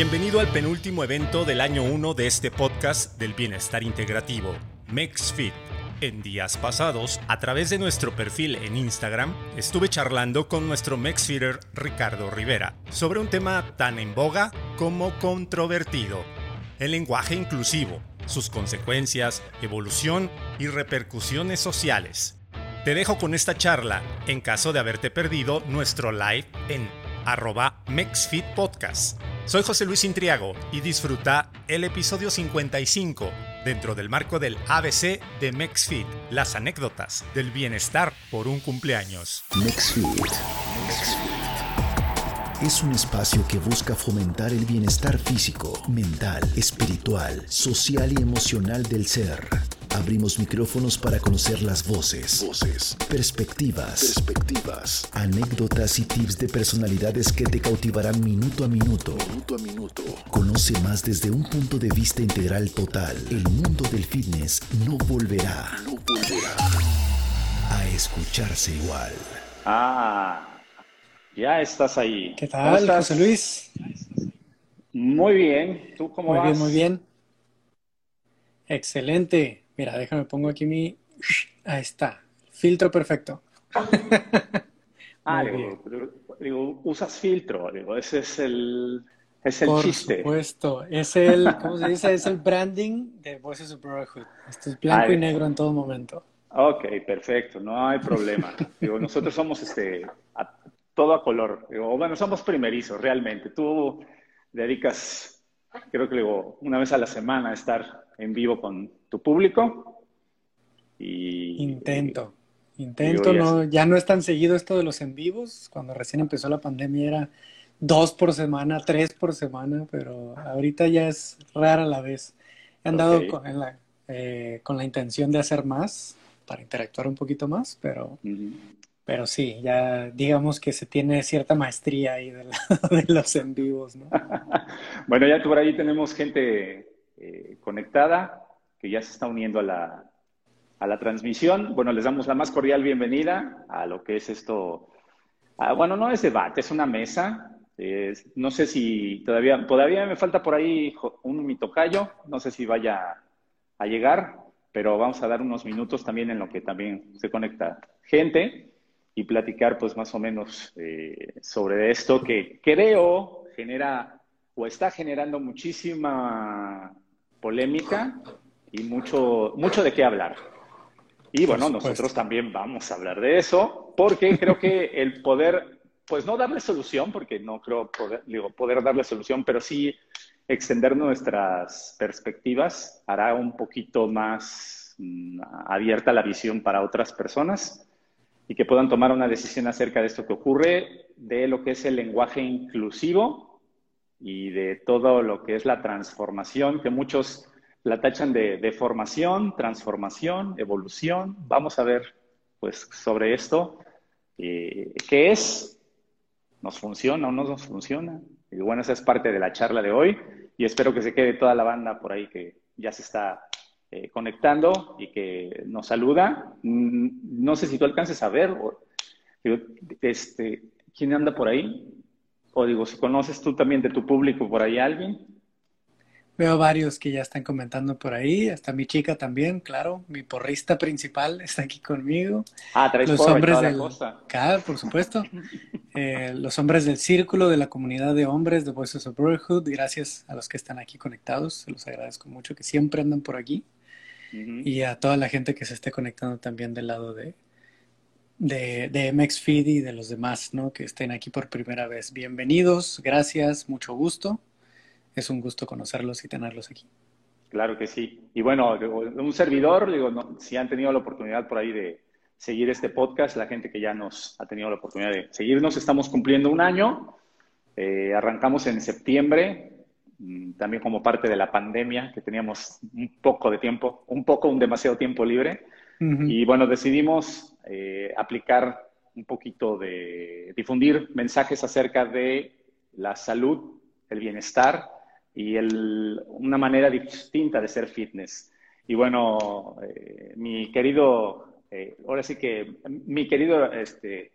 Bienvenido al penúltimo evento del año 1 de este podcast del bienestar integrativo, MexFit. En días pasados, a través de nuestro perfil en Instagram, estuve charlando con nuestro MexFitter Ricardo Rivera sobre un tema tan en boga como controvertido, el lenguaje inclusivo, sus consecuencias, evolución y repercusiones sociales. Te dejo con esta charla en caso de haberte perdido nuestro live en arroba MexFitPodcast. Soy José Luis Intriago y disfruta el episodio 55 dentro del marco del ABC de MexFit, las anécdotas del bienestar por un cumpleaños. MexFit. Es un espacio que busca fomentar el bienestar físico, mental, espiritual, social y emocional del ser Abrimos micrófonos para conocer las voces, voces, perspectivas, perspectivas, anécdotas y tips de personalidades que te cautivarán minuto a minuto. Minuto a minuto. Conoce más desde un punto de vista integral total. El mundo del fitness no volverá, no volverá a escucharse igual. Ah, ya estás ahí. ¿Qué tal, José Luis? Muy bien. ¿Tú cómo vas? Muy bien, muy bien. Excelente. Mira, déjame pongo aquí mi. Ahí está. Filtro perfecto. ah, digo, usas filtro, digo, ese es el, es el Por chiste. Por supuesto, es el, ¿cómo se dice? Es el branding de Voices of Brotherhood. Esto es blanco y negro en todo momento. Ok, perfecto, no hay problema. digo, nosotros somos este, todo a color. Digo, bueno, somos primerizos, realmente. Tú dedicas, creo que digo, una vez a la semana a estar en vivo con tu público. Y, intento, intento, no, ya no es tan seguido esto de los en vivos. Cuando recién empezó la pandemia era dos por semana, tres por semana, pero ahorita ya es rara la vez. He andado con, la, eh, con, la, intención de hacer más, para interactuar un poquito más, pero, pero sí, ya digamos que se tiene cierta maestría ahí de, de los en vivos. ¿no? bueno, ya por ahí tenemos gente eh, conectada que ya se está uniendo a la, a la transmisión. Bueno, les damos la más cordial bienvenida a lo que es esto. Bueno, no es debate, es una mesa. no sé si todavía, todavía me falta por ahí un mitocayo, no sé si vaya a llegar, pero vamos a dar unos minutos también en lo que también se conecta gente y platicar pues más o menos eh, sobre esto que creo genera o está generando muchísima polémica y mucho, mucho de qué hablar. Y bueno, nosotros también vamos a hablar de eso, porque creo que el poder, pues no darle solución, porque no creo poder, digo, poder darle solución, pero sí extender nuestras perspectivas hará un poquito más mm, abierta la visión para otras personas y que puedan tomar una decisión acerca de esto que ocurre, de lo que es el lenguaje inclusivo y de todo lo que es la transformación que muchos la tachan de, formación, transformación, evolución. Vamos a ver, pues, sobre esto. Eh, ¿Qué es? ¿Nos funciona o no nos funciona? Y bueno, esa es parte de la charla de hoy y espero que se quede toda la banda por ahí que ya se está eh, conectando y que nos saluda. Mm, no sé si tú alcances a ver, este, ¿quién anda por ahí? O digo, si conoces tú también de tu público por ahí alguien. Veo varios que ya están comentando por ahí, hasta mi chica también, claro, mi porrista principal está aquí conmigo. Ah, traes los hombres del Claro, por supuesto. Eh, los hombres del círculo de la comunidad de hombres de Voices of Brotherhood, gracias a los que están aquí conectados, se los agradezco mucho que siempre andan por aquí. Y a toda la gente que se esté conectando también del lado de, de, de MXFeed y de los demás, ¿no? Que estén aquí por primera vez. Bienvenidos, gracias, mucho gusto es un gusto conocerlos y tenerlos aquí. Claro que sí. Y bueno, un servidor, digo, si han tenido la oportunidad por ahí de seguir este podcast, la gente que ya nos ha tenido la oportunidad de seguirnos, estamos cumpliendo un año. Eh, arrancamos en septiembre, mm, también como parte de la pandemia, que teníamos un poco de tiempo, un poco, un demasiado tiempo libre. Y bueno, decidimos eh, aplicar un poquito de difundir mensajes acerca de la salud, el bienestar y el, una manera distinta de ser fitness. Y bueno, eh, mi querido, eh, ahora sí que mi querido, este,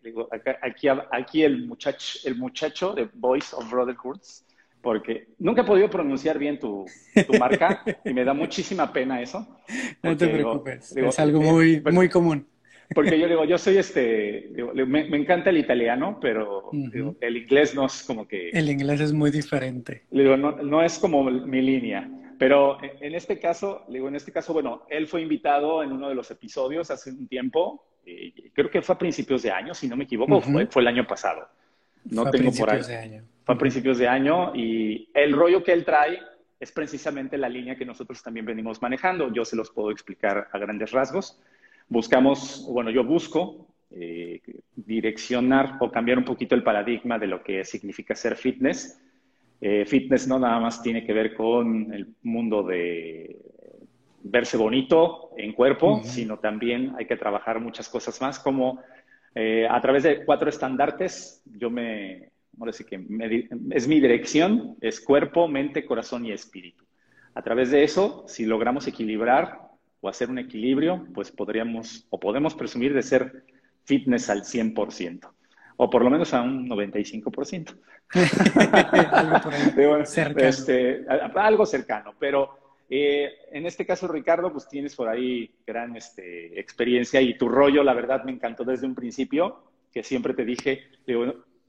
aquí, aquí el, muchacho, el muchacho de Voice of Brotherhoods, porque nunca he podido pronunciar bien tu, marca y me da muchísima pena eso. No te preocupes, es algo eh, muy, muy común. Porque yo digo, yo soy este, me, encanta el italiano, pero el inglés no es como que... El inglés es muy diferente. Digo, no, no es como mi línea. Pero en este caso, digo, en este caso, bueno, él fue invitado en uno de los episodios hace un tiempo, creo que fue a principios de año, si no me equivoco, fue, fue el año pasado. No tengo por ahí. De año. Fue a principios de año y el rollo que él trae es precisamente la línea que nosotros también venimos manejando. Yo se los puedo explicar a grandes rasgos. Buscamos, bueno, yo busco eh, direccionar o cambiar un poquito el paradigma de lo que significa ser fitness. Eh, fitness no nada más tiene que ver con el mundo de verse bonito en cuerpo, sino también hay que trabajar muchas cosas más, como eh, a través de cuatro estandartes, yo me, que es mi dirección, es cuerpo, mente, corazón y espíritu. A través de eso, si logramos equilibrar o hacer un equilibrio, pues podríamos o podemos presumir de ser fitness al 100%, o por lo menos a un 95%. algo por ahí. cercano. Este, algo cercano, pero eh, en este caso, Ricardo, pues tienes por ahí gran este, experiencia y tu rollo, la verdad, me encantó desde un principio, que siempre te dije,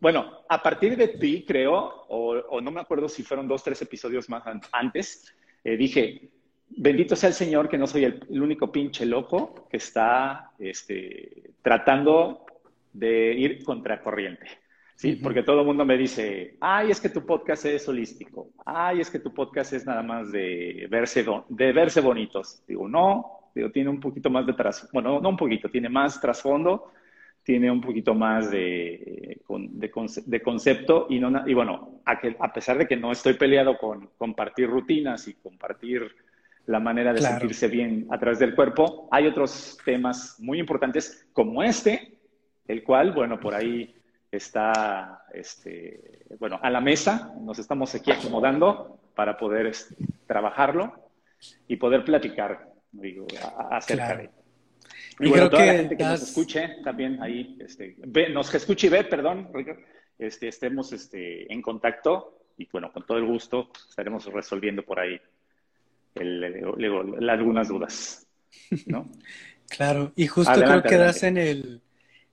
bueno, a partir de ti, creo, o, no me acuerdo si fueron dos, tres episodios más antes, eh, dije, bendito sea el Señor que no soy el, único pinche loco que está este, tratando de ir contracorriente. Sí, porque todo el mundo me dice, ay, es que tu podcast es holístico, ay, es que tu podcast es nada más de verse, de verse bonitos. Digo, no, digo, tiene un poquito más de trasfondo, bueno, no un poquito, tiene más trasfondo, tiene un poquito más de, de, concepto y, no, y bueno, a, que, a pesar de que no estoy peleado con compartir rutinas y compartir la manera de sentirse bien a través del cuerpo, hay otros temas muy importantes como este, el cual, bueno, por ahí está, este, bueno, a la mesa, nos estamos aquí acomodando para poder este, trabajarlo y poder platicar digo, acerca de Y, bueno, toda la gente que nos escuche también ahí, este, ve, nos escuche y ve, perdón, este, estemos este, en contacto y bueno, con todo el gusto estaremos resolviendo por ahí algunas dudas, ¿no? claro, y justo creo que das en el,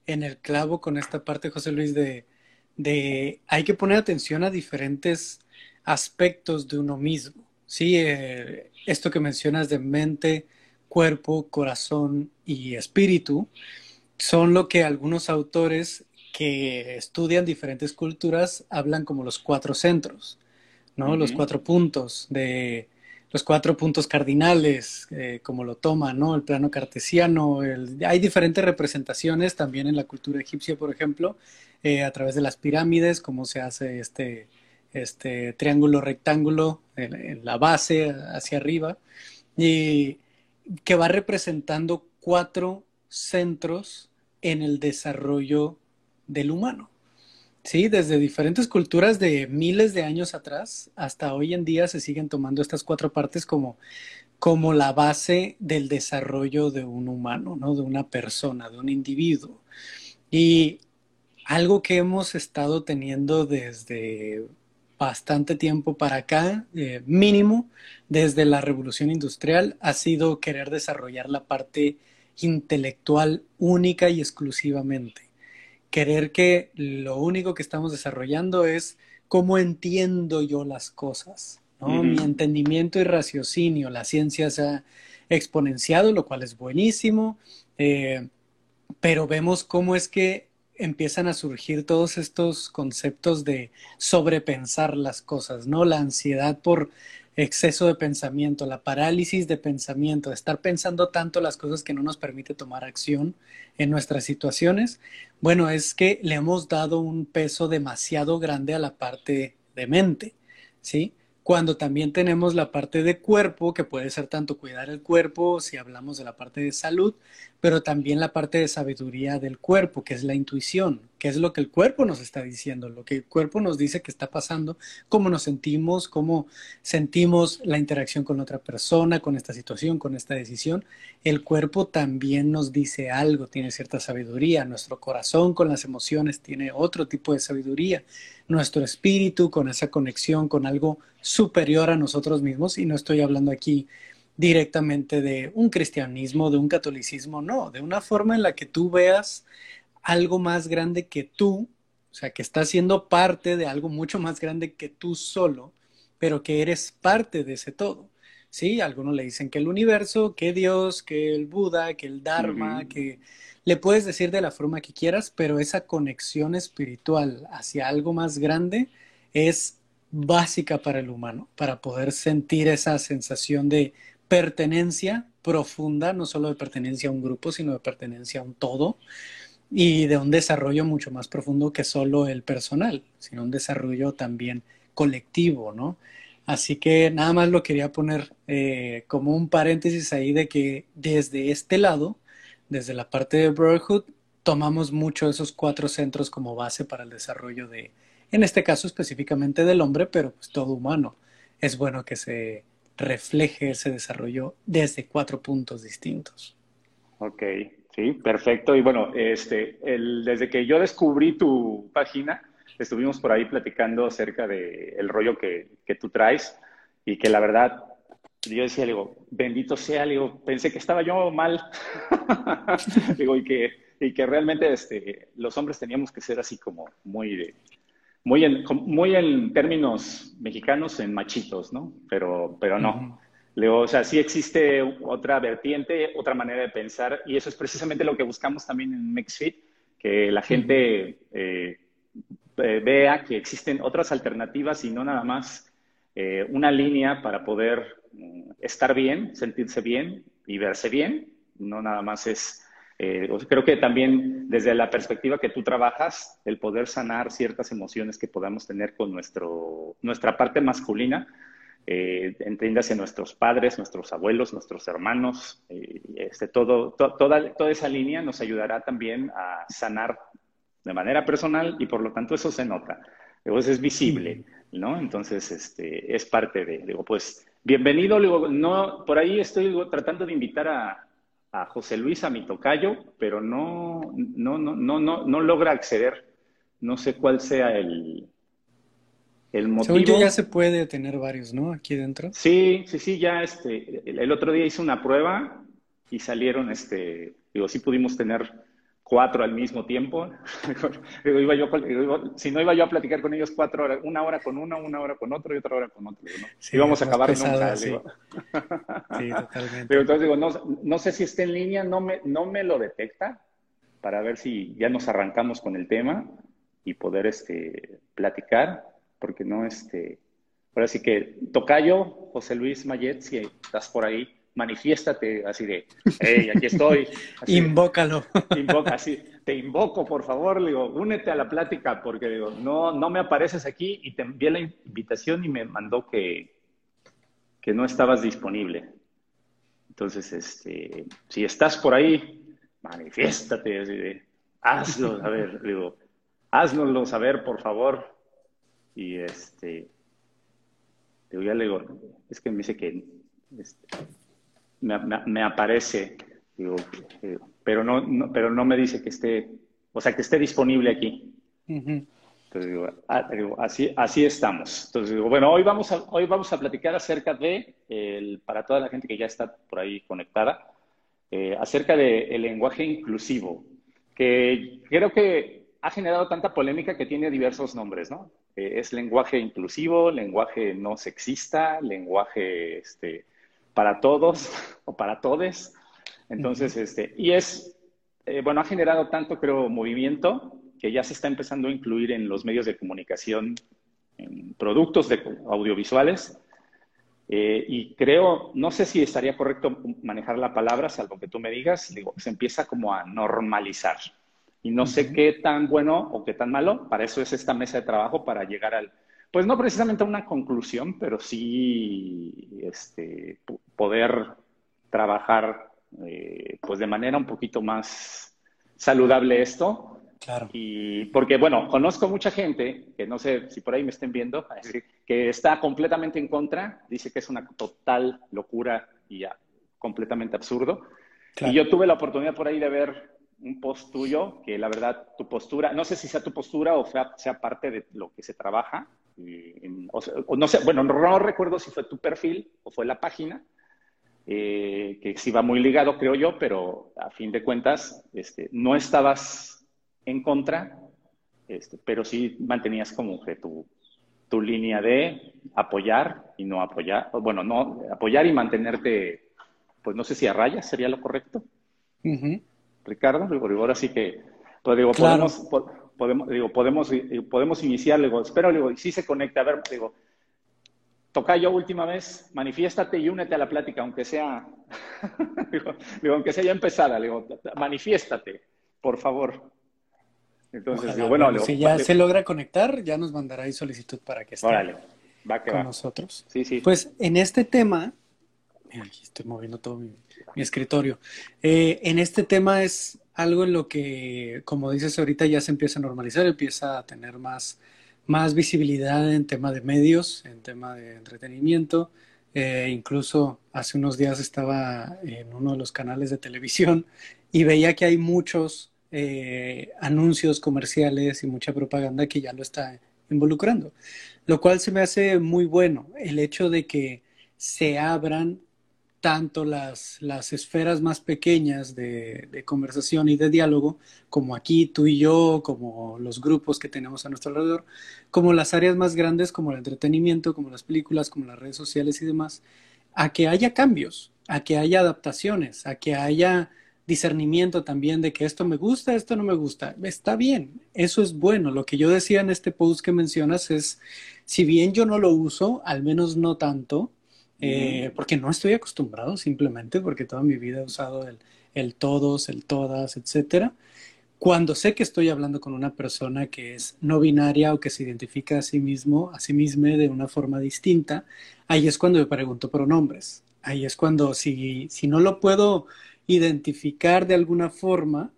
en el clavo con esta parte, José Luis, de, de hay que poner atención a diferentes aspectos de uno mismo. Sí, eh, esto que mencionas de mente, cuerpo, corazón y espíritu son lo que algunos autores que estudian diferentes culturas hablan como los cuatro centros, ¿no? Los cuatro puntos de los cuatro puntos cardinales, eh, como lo toma, ¿no? El plano cartesiano, hay diferentes representaciones también en la cultura egipcia, por ejemplo, eh, a través de las pirámides, cómo se hace este, este triángulo rectángulo en, la base hacia arriba, y que va representando cuatro centros en el desarrollo del humano. Sí, desde diferentes culturas de miles de años atrás hasta hoy en día se siguen tomando estas cuatro partes como, como la base del desarrollo de un humano, ¿no? De una persona, de un individuo. Y algo que hemos estado teniendo desde bastante tiempo para acá, eh, mínimo desde la revolución industrial, ha sido querer desarrollar la parte intelectual única y exclusivamente querer que lo único que estamos desarrollando es cómo entiendo yo las cosas. ¿no? Mi entendimiento y raciocinio, la ciencia se ha exponenciado, lo cual es buenísimo, eh, pero vemos cómo es que empiezan a surgir todos estos conceptos de sobrepensar las cosas, ¿no? La ansiedad por exceso de pensamiento, la parálisis de pensamiento, de estar pensando tanto las cosas que no nos permite tomar acción en nuestras situaciones, bueno, es que le hemos dado un peso demasiado grande a la parte de mente, ¿sí? Cuando también tenemos la parte de cuerpo, que puede ser tanto cuidar el cuerpo, si hablamos de la parte de salud, pero también la parte de sabiduría del cuerpo, que es la intuición, que es lo que el cuerpo nos está diciendo, lo que el cuerpo nos dice que está pasando, cómo nos sentimos, cómo sentimos la interacción con otra persona, con esta situación, con esta decisión. El cuerpo también nos dice algo, tiene cierta sabiduría, nuestro corazón con las emociones tiene otro tipo de sabiduría, nuestro espíritu con esa conexión con algo superior a nosotros mismos, y no estoy hablando aquí directamente de un cristianismo, de un catolicismo, no, de una forma en la que tú veas algo más grande que tú, o sea, que estás siendo parte de algo mucho más grande que tú solo, pero que eres parte de ese todo. Sí, algunos le dicen que el universo, que Dios, que el Buda, que el Dharma, que le puedes decir de la forma que quieras, pero esa conexión espiritual hacia algo más grande es básica para el humano, para poder sentir esa sensación de pertenencia profunda, no solo de pertenencia a un grupo, sino de pertenencia a un todo y de un desarrollo mucho más profundo que solo el personal, sino un desarrollo también colectivo, ¿no? Así que nada más lo quería poner eh, como un paréntesis ahí de que desde este lado, desde la parte de Brotherhood, tomamos mucho esos cuatro centros como base para el desarrollo de, en este caso específicamente del hombre, pero pues todo humano. Es bueno que se refleje ese desarrollo desde cuatro puntos distintos. Ok, sí, perfecto. Y bueno, este, el, desde que yo descubrí tu página, estuvimos por ahí platicando acerca del el rollo que, que, tú traes y que la verdad, yo decía, digo, bendito sea, digo, pensé que estaba yo mal, digo, y que, y que realmente este, los hombres teníamos que ser así como muy de, muy en, muy en términos mexicanos, en machitos, ¿no? Pero, pero no. O sea, sí existe otra vertiente, otra manera de pensar, y eso es precisamente lo que buscamos también en MixFit, que la gente eh, vea que existen otras alternativas y no nada más eh, una línea para poder mm, estar bien, sentirse bien y verse bien, no nada más es eh, creo que también desde la perspectiva que tú trabajas, el poder sanar ciertas emociones que podamos tener con nuestro, nuestra parte masculina, eh, entiéndase nuestros padres, nuestros abuelos, nuestros hermanos, eh, este, todo, toda, toda esa línea nos ayudará también a sanar de manera personal y por lo tanto eso se nota, es visible, ¿no? Entonces, este, es parte de, digo, pues, bienvenido, digo, no, por ahí estoy tratando de invitar a, a José Luis, a mi tocayo, pero no, no, no, no, no, no logra acceder. No sé cuál sea el, el motivo. Según yo ya se puede tener varios, ¿no? Aquí dentro. Sí, sí, sí, ya este, el, otro día hice una prueba y salieron, este, digo, sí pudimos tener cuatro al mismo tiempo. si no iba yo a platicar con ellos cuatro horas, una hora con uno, una hora con otro y otra hora con otro. ¿no? Íbamos a acabar nunca. Sí. sí, totalmente. Pero entonces digo, no, no, sé si está en línea, no me, no me lo detecta para ver si ya nos arrancamos con el tema y poder este, platicar, porque no, este, ahora sí que Tocayo, José Luis Mayet, si estás por ahí, manifiéstate así de, hey, aquí estoy. Invócalo. Invoca, así, te invoco, por favor, digo, únete a la plática, porque digo, no, no me apareces aquí y te envié la invitación y me mandó que, que no estabas disponible. Entonces, este, si estás por ahí, manifiéstate, así de, hazlo, a ver, digo, haznoslo saber, por favor. Y este, digo, ya le digo, es que me dice que este, me, aparece, eh, pero, no, pero no me dice que esté, o sea, que esté disponible aquí. Entonces ah, digo, así, así estamos. Entonces digo, bueno, hoy vamos a, hoy vamos a platicar acerca de, el, para toda la gente que ya está por ahí conectada, eh, acerca del lenguaje inclusivo, que creo que ha generado tanta polémica que tiene diversos nombres, ¿no? Eh, es lenguaje inclusivo, lenguaje no sexista, lenguaje este, para todos o para todes. Entonces, este, y es, eh, bueno, ha generado tanto, creo, movimiento que ya se está empezando a incluir en los medios de comunicación, en productos de audiovisuales. Eh, y creo, no sé si estaría correcto manejar la palabra, salvo que tú me digas, digo, se empieza como a normalizar. Y no sé qué tan bueno o qué tan malo, para eso es esta mesa de trabajo, para llegar al, pues no precisamente a una conclusión, pero sí este, poder trabajar eh, pues de manera un poquito más saludable esto. Claro. Y porque, bueno, conozco mucha gente, que no sé si por ahí me estén viendo, que está completamente en contra, dice que es una total locura y ya, completamente absurdo. Y yo tuve la oportunidad por ahí de ver un post tuyo, que la verdad, tu postura, no sé si sea tu postura o sea, sea parte de lo que se trabaja, o, no sé, bueno, no, recuerdo si fue tu perfil o fue la página, eh, que sí va muy ligado, creo yo, pero a fin de cuentas, este, no estabas en contra, este, pero sí mantenías como que tu, tu línea de apoyar y no apoyar, bueno, no apoyar y mantenerte, pues no sé si a rayas sería lo correcto. Ricardo, digo, ahora sí que, pues digo, podemos, podemos, digo, podemos, podemos iniciar, digo, espero, digo, y si se conecta, a ver, digo, toca yo última vez, manifiéstate y únete a la plática, aunque sea, digo, aunque sea ya empezada, digo, manifiéstate, por favor. Entonces, digo, bueno, si ya se logra conectar, ya nos mandará ahí solicitud para que esté va con nosotros. Sí, sí. Pues en este tema, aquí estoy moviendo todo mi, escritorio. Eh, en este tema es algo en lo que, como dices ahorita, ya se empieza a normalizar, empieza a tener más, más visibilidad en tema de medios, en tema de entretenimiento. Eh, incluso hace unos días estaba en uno de los canales de televisión y veía que hay muchos eh, anuncios comerciales y mucha propaganda que ya lo está involucrando, lo cual se me hace muy bueno el hecho de que se abran tanto las, las esferas más pequeñas de, conversación y de diálogo, como aquí tú y yo, como los grupos que tenemos a nuestro alrededor, como las áreas más grandes, como el entretenimiento, como las películas, como las redes sociales y demás, a que haya cambios, a que haya adaptaciones, a que haya discernimiento también de que esto me gusta, esto no me gusta. Está bien, eso es bueno. Lo que yo decía en este post que mencionas es, si bien yo no lo uso, al menos no tanto, eh, porque no estoy acostumbrado simplemente, porque toda mi vida he usado el, el todos, el todas, etcétera. Cuando sé que estoy hablando con una persona que es no binaria o que se identifica a sí mismo, a sí misma de una forma distinta, ahí es cuando me pregunto pronombres. Ahí es cuando si, si no lo puedo identificar de alguna forma,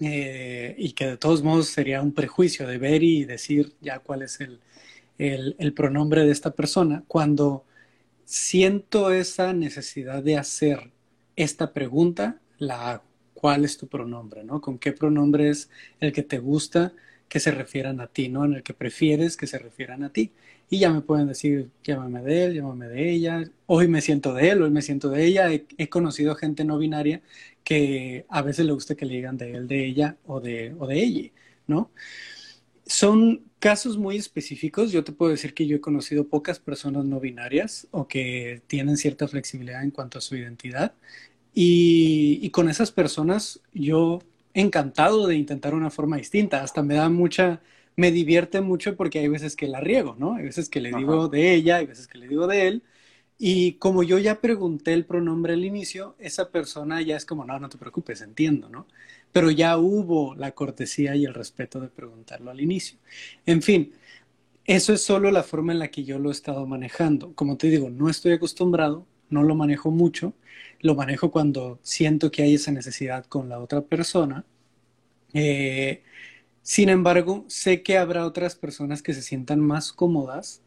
eh, y que de todos modos sería un prejuicio de ver y decir ya cuál es el, el, el pronombre de esta persona, cuando siento esa necesidad de hacer esta pregunta, la cuál es tu pronombre, ¿no? ¿Con qué pronombre es el que te gusta que se refieran a ti, ¿no? En el que prefieres que se refieran a ti. Y ya me pueden decir, llámame de él, llámame de ella, hoy me siento de él, hoy me siento de ella. He, he, conocido gente no binaria que a veces le gusta que le digan de él, de ella o de, o de ella, ¿no? Son casos muy específicos. Yo te puedo decir que yo he conocido pocas personas no binarias o que tienen cierta flexibilidad en cuanto a su identidad. Y, con esas personas yo encantado de intentar una forma distinta. Hasta me da mucha, me divierte mucho porque hay veces que la riego, ¿no? Hay veces que le digo de ella, hay veces que le digo de él. Y como yo ya pregunté el pronombre al inicio, esa persona ya es como, no, no te preocupes, entiendo, ¿no? Pero ya hubo la cortesía y el respeto de preguntarlo al inicio. En fin, eso es solo la forma en la que yo lo he estado manejando. Como te digo, no estoy acostumbrado, no lo manejo mucho, lo manejo cuando siento que hay esa necesidad con la otra persona. Eh, sin embargo, sé que habrá otras personas que se sientan más cómodas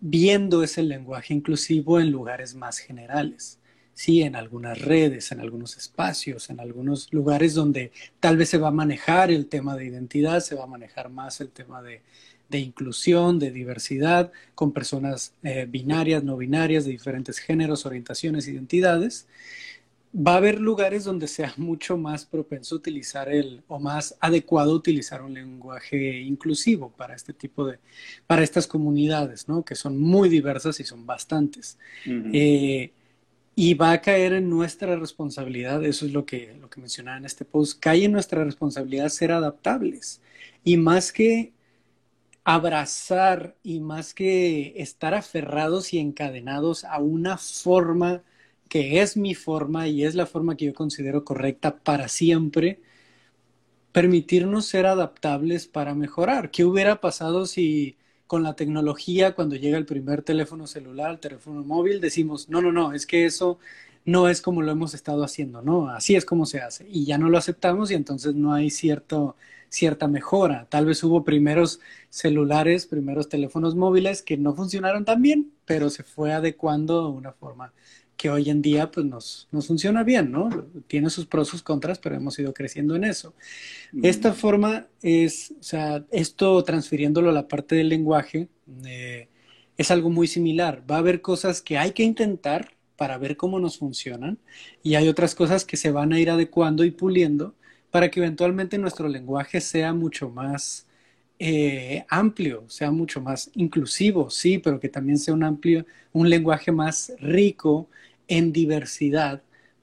viendo ese lenguaje inclusivo en lugares más generales. Sí, en algunas redes, en algunos espacios, en algunos lugares donde tal vez se va a manejar el tema de identidad, se va a manejar más el tema de, inclusión, de diversidad, con personas eh, binarias, no binarias, de diferentes géneros, orientaciones, identidades va a haber lugares donde sea mucho más propenso utilizar el, o más adecuado utilizar un lenguaje inclusivo para este tipo de, para estas comunidades, ¿no? Que son muy diversas y son bastantes. Eh, y va a caer en nuestra responsabilidad, eso es lo que, lo que mencionaba en este post, cae en nuestra responsabilidad ser adaptables. Y más que abrazar y más que estar aferrados y encadenados a una forma que es mi forma y es la forma que yo considero correcta para siempre, permitirnos ser adaptables para mejorar. ¿Qué hubiera pasado si con la tecnología, cuando llega el primer teléfono celular, el teléfono móvil, decimos, no, no, no, es que eso no es como lo hemos estado haciendo, ¿no? Así es como se hace. Y ya no lo aceptamos y entonces no hay cierto, cierta mejora. Tal vez hubo primeros celulares, primeros teléfonos móviles que no funcionaron tan bien, pero se fue adecuando de una forma que hoy en día pues nos, nos funciona bien, ¿no? Tiene sus pros, sus contras, pero hemos ido creciendo en eso. Esta forma es, o sea, esto transfiriéndolo a la parte del lenguaje, eh, es algo muy similar. Va a haber cosas que hay que intentar para ver cómo nos funcionan y hay otras cosas que se van a ir adecuando y puliendo para que eventualmente nuestro lenguaje sea mucho más eh, amplio, sea mucho más inclusivo, sí, pero que también sea un amplio, un lenguaje más rico en diversidad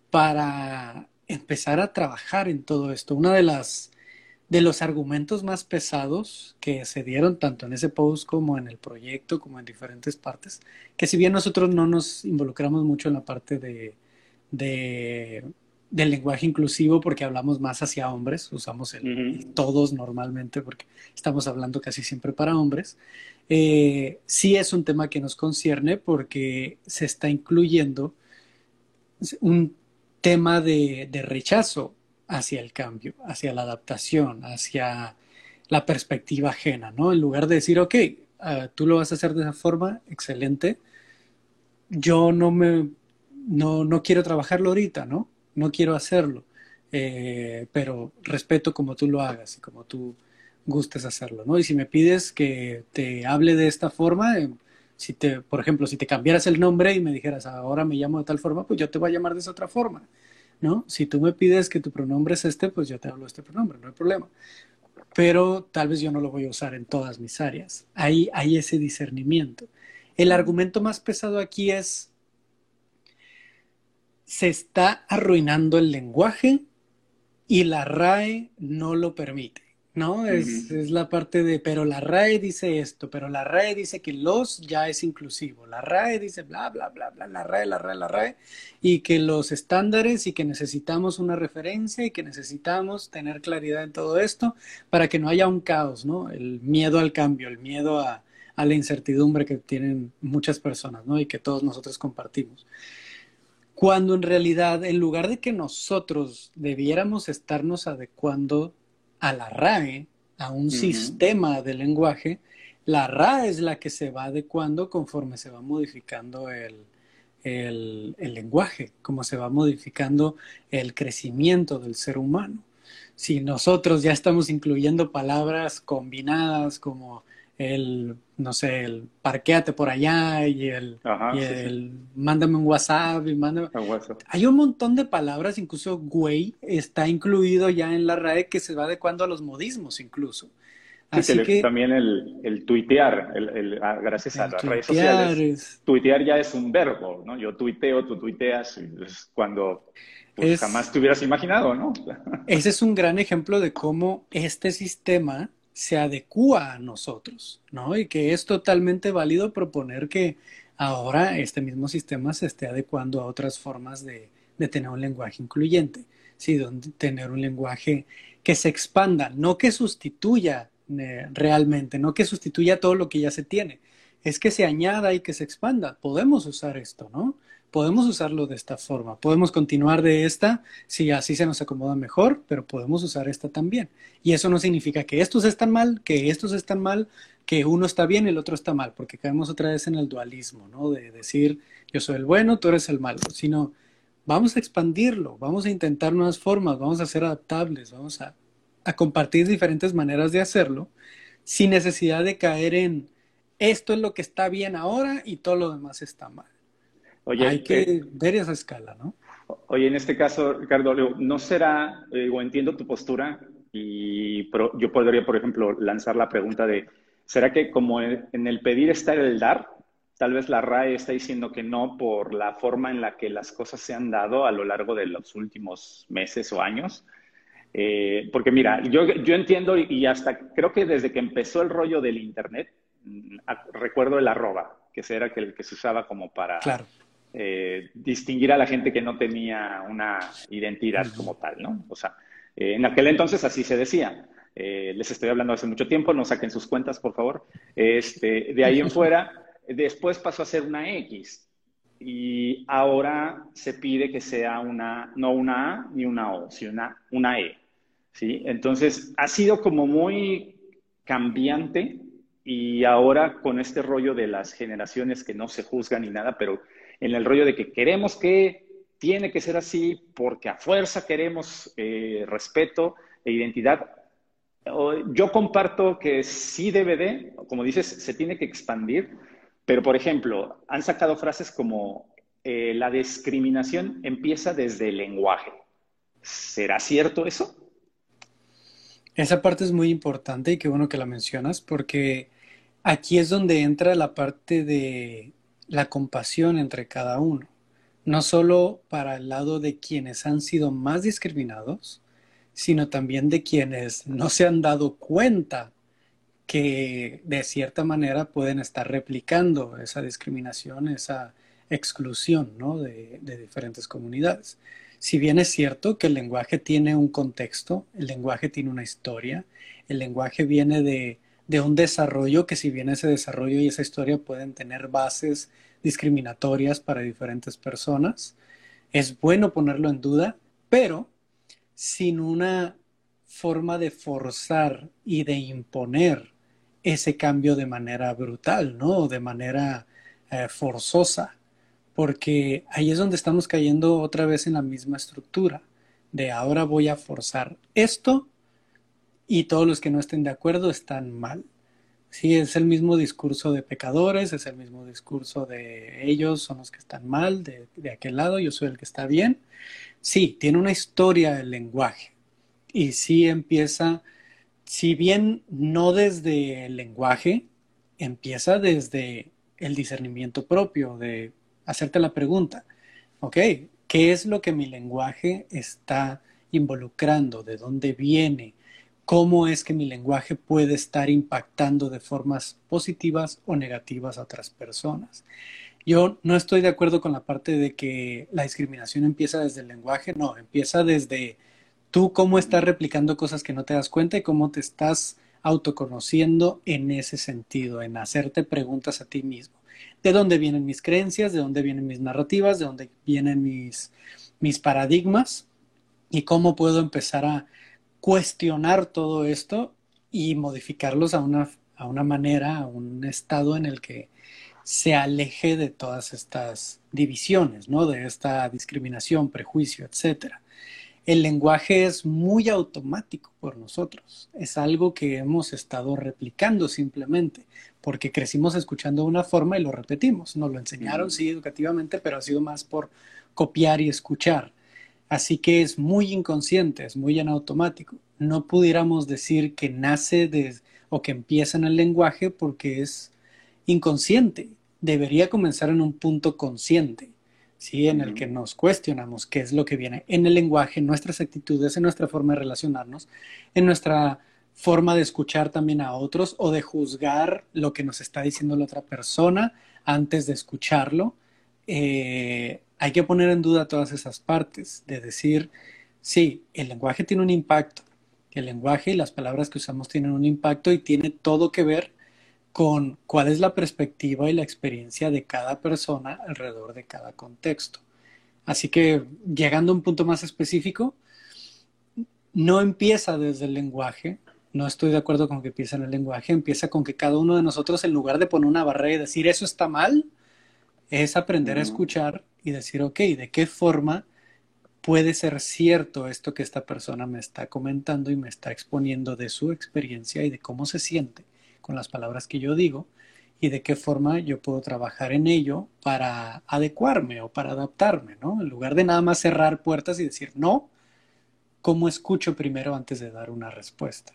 para empezar a trabajar en todo esto. Una de las de los argumentos más pesados que se dieron tanto en ese post como en el proyecto, como en diferentes partes, que si bien nosotros no nos involucramos mucho en la parte de, del lenguaje inclusivo porque hablamos más hacia hombres, usamos el, todos normalmente porque estamos hablando casi siempre para hombres, eh, sí es un tema que nos concierne porque se está incluyendo un tema de, de rechazo hacia el cambio, hacia la adaptación, hacia la perspectiva ajena, ¿no? En lugar de decir, ok, ah, tú lo vas a hacer de esa forma, excelente, yo no me, no, no quiero trabajarlo ahorita, ¿no? No quiero hacerlo, eh, pero respeto como tú lo hagas y como tú gustes hacerlo, ¿no? Y si me pides que te hable de esta forma, eh, si te, por ejemplo, si te cambiaras el nombre y me dijeras, ahora me llamo de tal forma, pues yo te voy a llamar de esa otra forma. ¿no? Si tú me pides que tu pronombre es este, pues yo te hablo este pronombre, no hay problema. Pero tal vez yo no lo voy a usar en todas mis áreas. Ahí hay ese discernimiento. El argumento más pesado aquí es, se está arruinando el lenguaje y la RAE no lo permite. ¿no? Es, es, la parte de, pero la RAE dice esto, pero la RAE dice que los ya es inclusivo, la RAE dice bla, bla, bla, bla, la RAE, la RAE, la RAE, y que los estándares y que necesitamos una referencia y que necesitamos tener claridad en todo esto para que no haya un caos, ¿no? El miedo al cambio, el miedo a, a la incertidumbre que tienen muchas personas, ¿no? Y que todos nosotros compartimos. Cuando en realidad, en lugar de que nosotros debiéramos estarnos adecuando a la RAE, a un sistema de lenguaje, la RAE es la que se va adecuando conforme se va modificando el, el, lenguaje, como se va modificando el crecimiento del ser humano. Si nosotros ya estamos incluyendo palabras combinadas como el, no sé, el parquéate por allá y el, mándame un WhatsApp y mándame. Hay un montón de palabras, incluso güey está incluido ya en la RAE que se va adecuando a los modismos incluso. Así que, también el, el tuitear, el, ah, gracias a las redes sociales, tuitear ya es un verbo, ¿no? Yo tuiteo, tú tuiteas, es cuando pues, jamás te hubieras imaginado, ¿no? Ese es un gran ejemplo de cómo este sistema se adecua a nosotros, ¿no? Y que es totalmente válido proponer que ahora este mismo sistema se esté adecuando a otras formas de, tener un lenguaje incluyente, ¿sí? Donde tener un lenguaje que se expanda, no que sustituya eh, realmente, no que sustituya todo lo que ya se tiene, es que se añada y que se expanda. Podemos usar esto, ¿no? Podemos usarlo de esta forma. Podemos continuar de esta si así se nos acomoda mejor, pero podemos usar esta también. Y eso no significa que estos están mal, que estos están mal, que uno está bien y el otro está mal, porque caemos otra vez en el dualismo, ¿no? De decir, yo soy el bueno, tú eres el malo, sino vamos a expandirlo, vamos a intentar nuevas formas, vamos a ser adaptables, vamos a, compartir diferentes maneras de hacerlo, sin necesidad de caer en esto es lo que está bien ahora y todo lo demás está mal. Oye, Hay que eh, ver esa escala, ¿no? Oye, en este caso, Ricardo, ¿no será, eh, o entiendo tu postura, y yo podría, por ejemplo, lanzar la pregunta de, ¿será que como en el pedir está el dar? Tal vez la RAE está diciendo que no por la forma en la que las cosas se han dado a lo largo de los últimos meses o años. Eh, porque mira, yo, yo entiendo y hasta creo que desde que empezó el rollo del Internet, mm, recuerdo el arroba, que era el que se usaba como para claro. Eh, distinguir a la gente que no tenía una identidad como tal, ¿no? O sea, eh, en aquel entonces así se decía. Eh, les estoy hablando hace mucho tiempo, no saquen sus cuentas, por favor. Este, de ahí en fuera, después pasó a ser una X. y ahora se pide que sea una, no una A ni una O, sino una, una E. ¿sí? Entonces, ha sido como muy cambiante y ahora con este rollo de las generaciones que no se juzgan ni nada, pero en el rollo de que queremos que tiene que ser así porque a fuerza queremos eh, respeto e identidad. Yo comparto que sí debe de, como dices, se tiene que expandir, pero por ejemplo, han sacado frases como eh, la discriminación empieza desde el lenguaje. ¿Será cierto eso? Esa parte es muy importante y qué bueno que la mencionas porque aquí es donde entra la parte de la compasión entre cada uno no solo para el lado de quienes han sido más discriminados, sino también de quienes no se han dado cuenta que de cierta manera pueden estar replicando esa discriminación, esa exclusión de, de diferentes comunidades. Si bien es cierto que el lenguaje tiene un contexto, el lenguaje tiene una historia, el lenguaje viene de, de un desarrollo que si bien ese desarrollo y esa historia pueden tener bases discriminatorias para diferentes personas. Es bueno ponerlo en duda, pero sin una forma de forzar y de imponer ese cambio de manera brutal, ¿no? De manera eh, forzosa, porque ahí es donde estamos cayendo otra vez en la misma estructura, de ahora voy a forzar esto y todos los que no estén de acuerdo están mal. Sí, es el mismo discurso de pecadores, es el mismo discurso de ellos son los que están mal, de, aquel lado, yo soy el que está bien. Sí, tiene una historia el lenguaje y sí empieza, si bien no desde el lenguaje, empieza desde el discernimiento propio, de hacerte la pregunta, ok, ¿qué es lo que mi lenguaje está involucrando? ¿De dónde viene? Cómo es que mi lenguaje puede estar impactando de formas positivas o negativas a otras personas. Yo no estoy de acuerdo con la parte de que la discriminación empieza desde el lenguaje, no, empieza desde tú cómo estás replicando cosas que no te das cuenta y cómo te estás autoconociendo en ese sentido, en hacerte preguntas a ti mismo. ¿De dónde vienen mis creencias? ¿De dónde vienen mis narrativas? ¿De dónde vienen mis, mis paradigmas? ¿Y cómo puedo empezar a cuestionar todo esto y modificarlos a una, a una manera, a un estado en el que se aleje de todas estas divisiones, ¿no? De esta discriminación, prejuicio, etc. El lenguaje es muy automático por nosotros. Es algo que hemos estado replicando simplemente, porque crecimos escuchando una forma y lo repetimos. Nos lo enseñaron, sí, educativamente, pero ha sido más por copiar y escuchar. Así que es muy inconsciente, es muy en automático. No pudiéramos decir que nace de, o que empieza en el lenguaje porque es inconsciente. Debería comenzar en un punto consciente, ¿sí? en el que nos cuestionamos qué es lo que viene en el lenguaje, en nuestras actitudes, en nuestra forma de relacionarnos, en nuestra forma de escuchar también a otros o de juzgar lo que nos está diciendo la otra persona antes de escucharlo. Eh, hay que poner en duda todas esas partes, de decir, sí, el lenguaje tiene un impacto, el lenguaje y las palabras que usamos tienen un impacto y tiene todo que ver con cuál es la perspectiva y la experiencia de cada persona alrededor de cada contexto. Así que, llegando a un punto más específico, no empieza desde el lenguaje, no estoy de acuerdo con que empiece en el lenguaje, empieza con que cada uno de nosotros, en lugar de poner una barrera y decir eso está mal, es aprender a escuchar y decir, ok, ¿de qué forma puede ser cierto esto que esta persona me está comentando y me está exponiendo de su experiencia y de cómo se siente con las palabras que yo digo y de qué forma yo puedo trabajar en ello para adecuarme o para adaptarme, ¿no? En lugar de nada más cerrar puertas y decir no, ¿cómo escucho primero antes de dar una respuesta?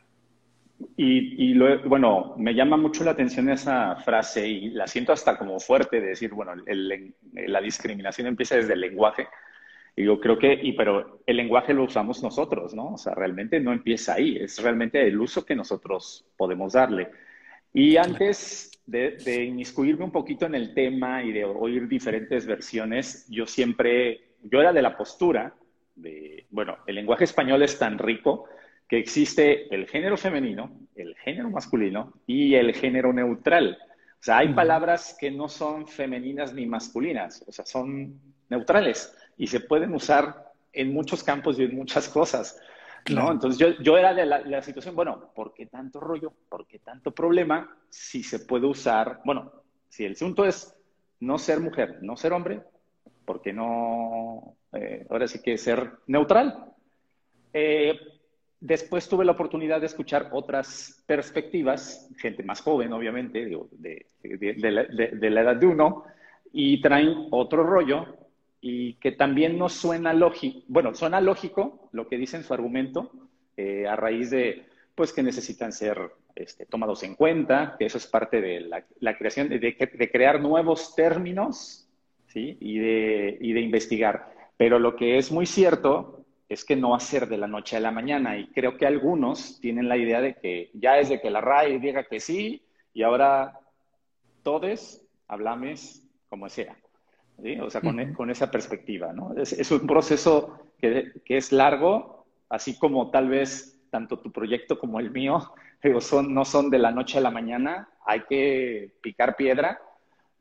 Y, bueno, me llama mucho la atención esa frase y la siento hasta como fuerte de decir, bueno, la discriminación empieza desde el lenguaje. Y yo creo que, y, pero el lenguaje lo usamos nosotros, ¿no? O sea, realmente no empieza ahí, es realmente el uso que nosotros podemos darle. Y antes de, de inmiscuirme un poquito en el tema y de oír diferentes versiones, yo siempre, yo era de la postura de, bueno, el lenguaje español es tan rico que existe el género femenino, el género masculino y el género neutral. O sea, hay palabras que no son femeninas ni masculinas, o sea, son neutrales y se pueden usar en muchos campos y en muchas cosas. ¿no? Entonces yo, yo era de la, situación, bueno, ¿por qué tanto rollo? ¿Por qué tanto problema? Si se puede usar, bueno, si el asunto es no ser mujer, no ser hombre, ¿por qué no, eh, ahora sí que ser neutral? Eh, después tuve la oportunidad de escuchar otras perspectivas, gente más joven, obviamente, de, de, la, la, edad de uno, y traen otro rollo y que también no suena lógico, bueno, suena lógico lo que dice en su argumento, eh, a raíz de, pues, que necesitan ser este, tomados en cuenta, que eso es parte de la, creación, de, de, crear nuevos términos, ¿sí? Y de, y de investigar. Pero lo que es muy cierto es que no va a ser de la noche a la mañana, y creo que algunos tienen la idea de que ya es de que la RAI diga que sí, y ahora todes hablames como sea. O sea, con, con, esa perspectiva, ¿no? Es, es un proceso que, que, es largo, así como tal vez tanto tu proyecto como el mío, digo, son, no son de la noche a la mañana, hay que picar piedra,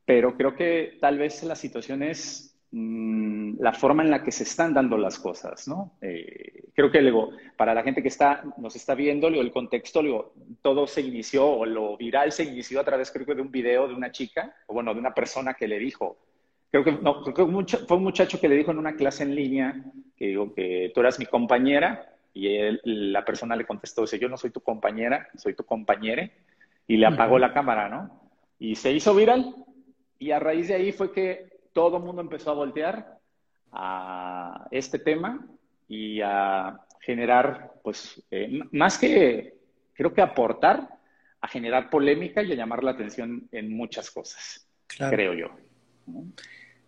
pero creo que tal vez la situación es mm, la forma en la que se están dando las cosas, ¿no? Eh, creo que luego, para la gente que está, nos está viendo, el contexto, luego, todo se inició, o lo viral se inició a través, creo que, de un video de una chica, o bueno, de una persona que le dijo, Creo que, no, creo que fue un muchacho que le dijo en una clase en línea que, digo, que tú eras mi compañera y él, la persona le contestó, dice, yo no soy tu compañera, soy tu compañere, y le apagó la cámara, ¿no? Y se hizo viral y a raíz de ahí fue que todo el mundo empezó a voltear a este tema y a generar, pues, eh, más que, creo que aportar, a generar polémica y a llamar la atención en muchas cosas, creo yo.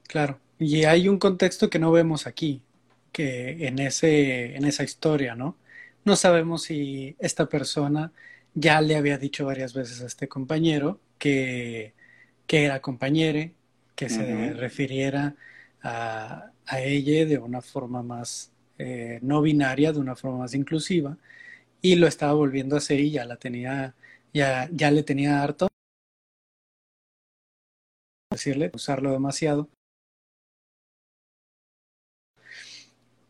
Claro, y hay un contexto que no vemos aquí, que en, ese, en esa historia, ¿no? No sabemos si esta persona ya le había dicho varias veces a este compañero que, que era compañere, que se refiriera a, a, ella de una forma más eh, no binaria, de una forma más inclusiva, y lo estaba volviendo a hacer y ya la tenía, ya, ya le tenía harto decirle, usarlo demasiado.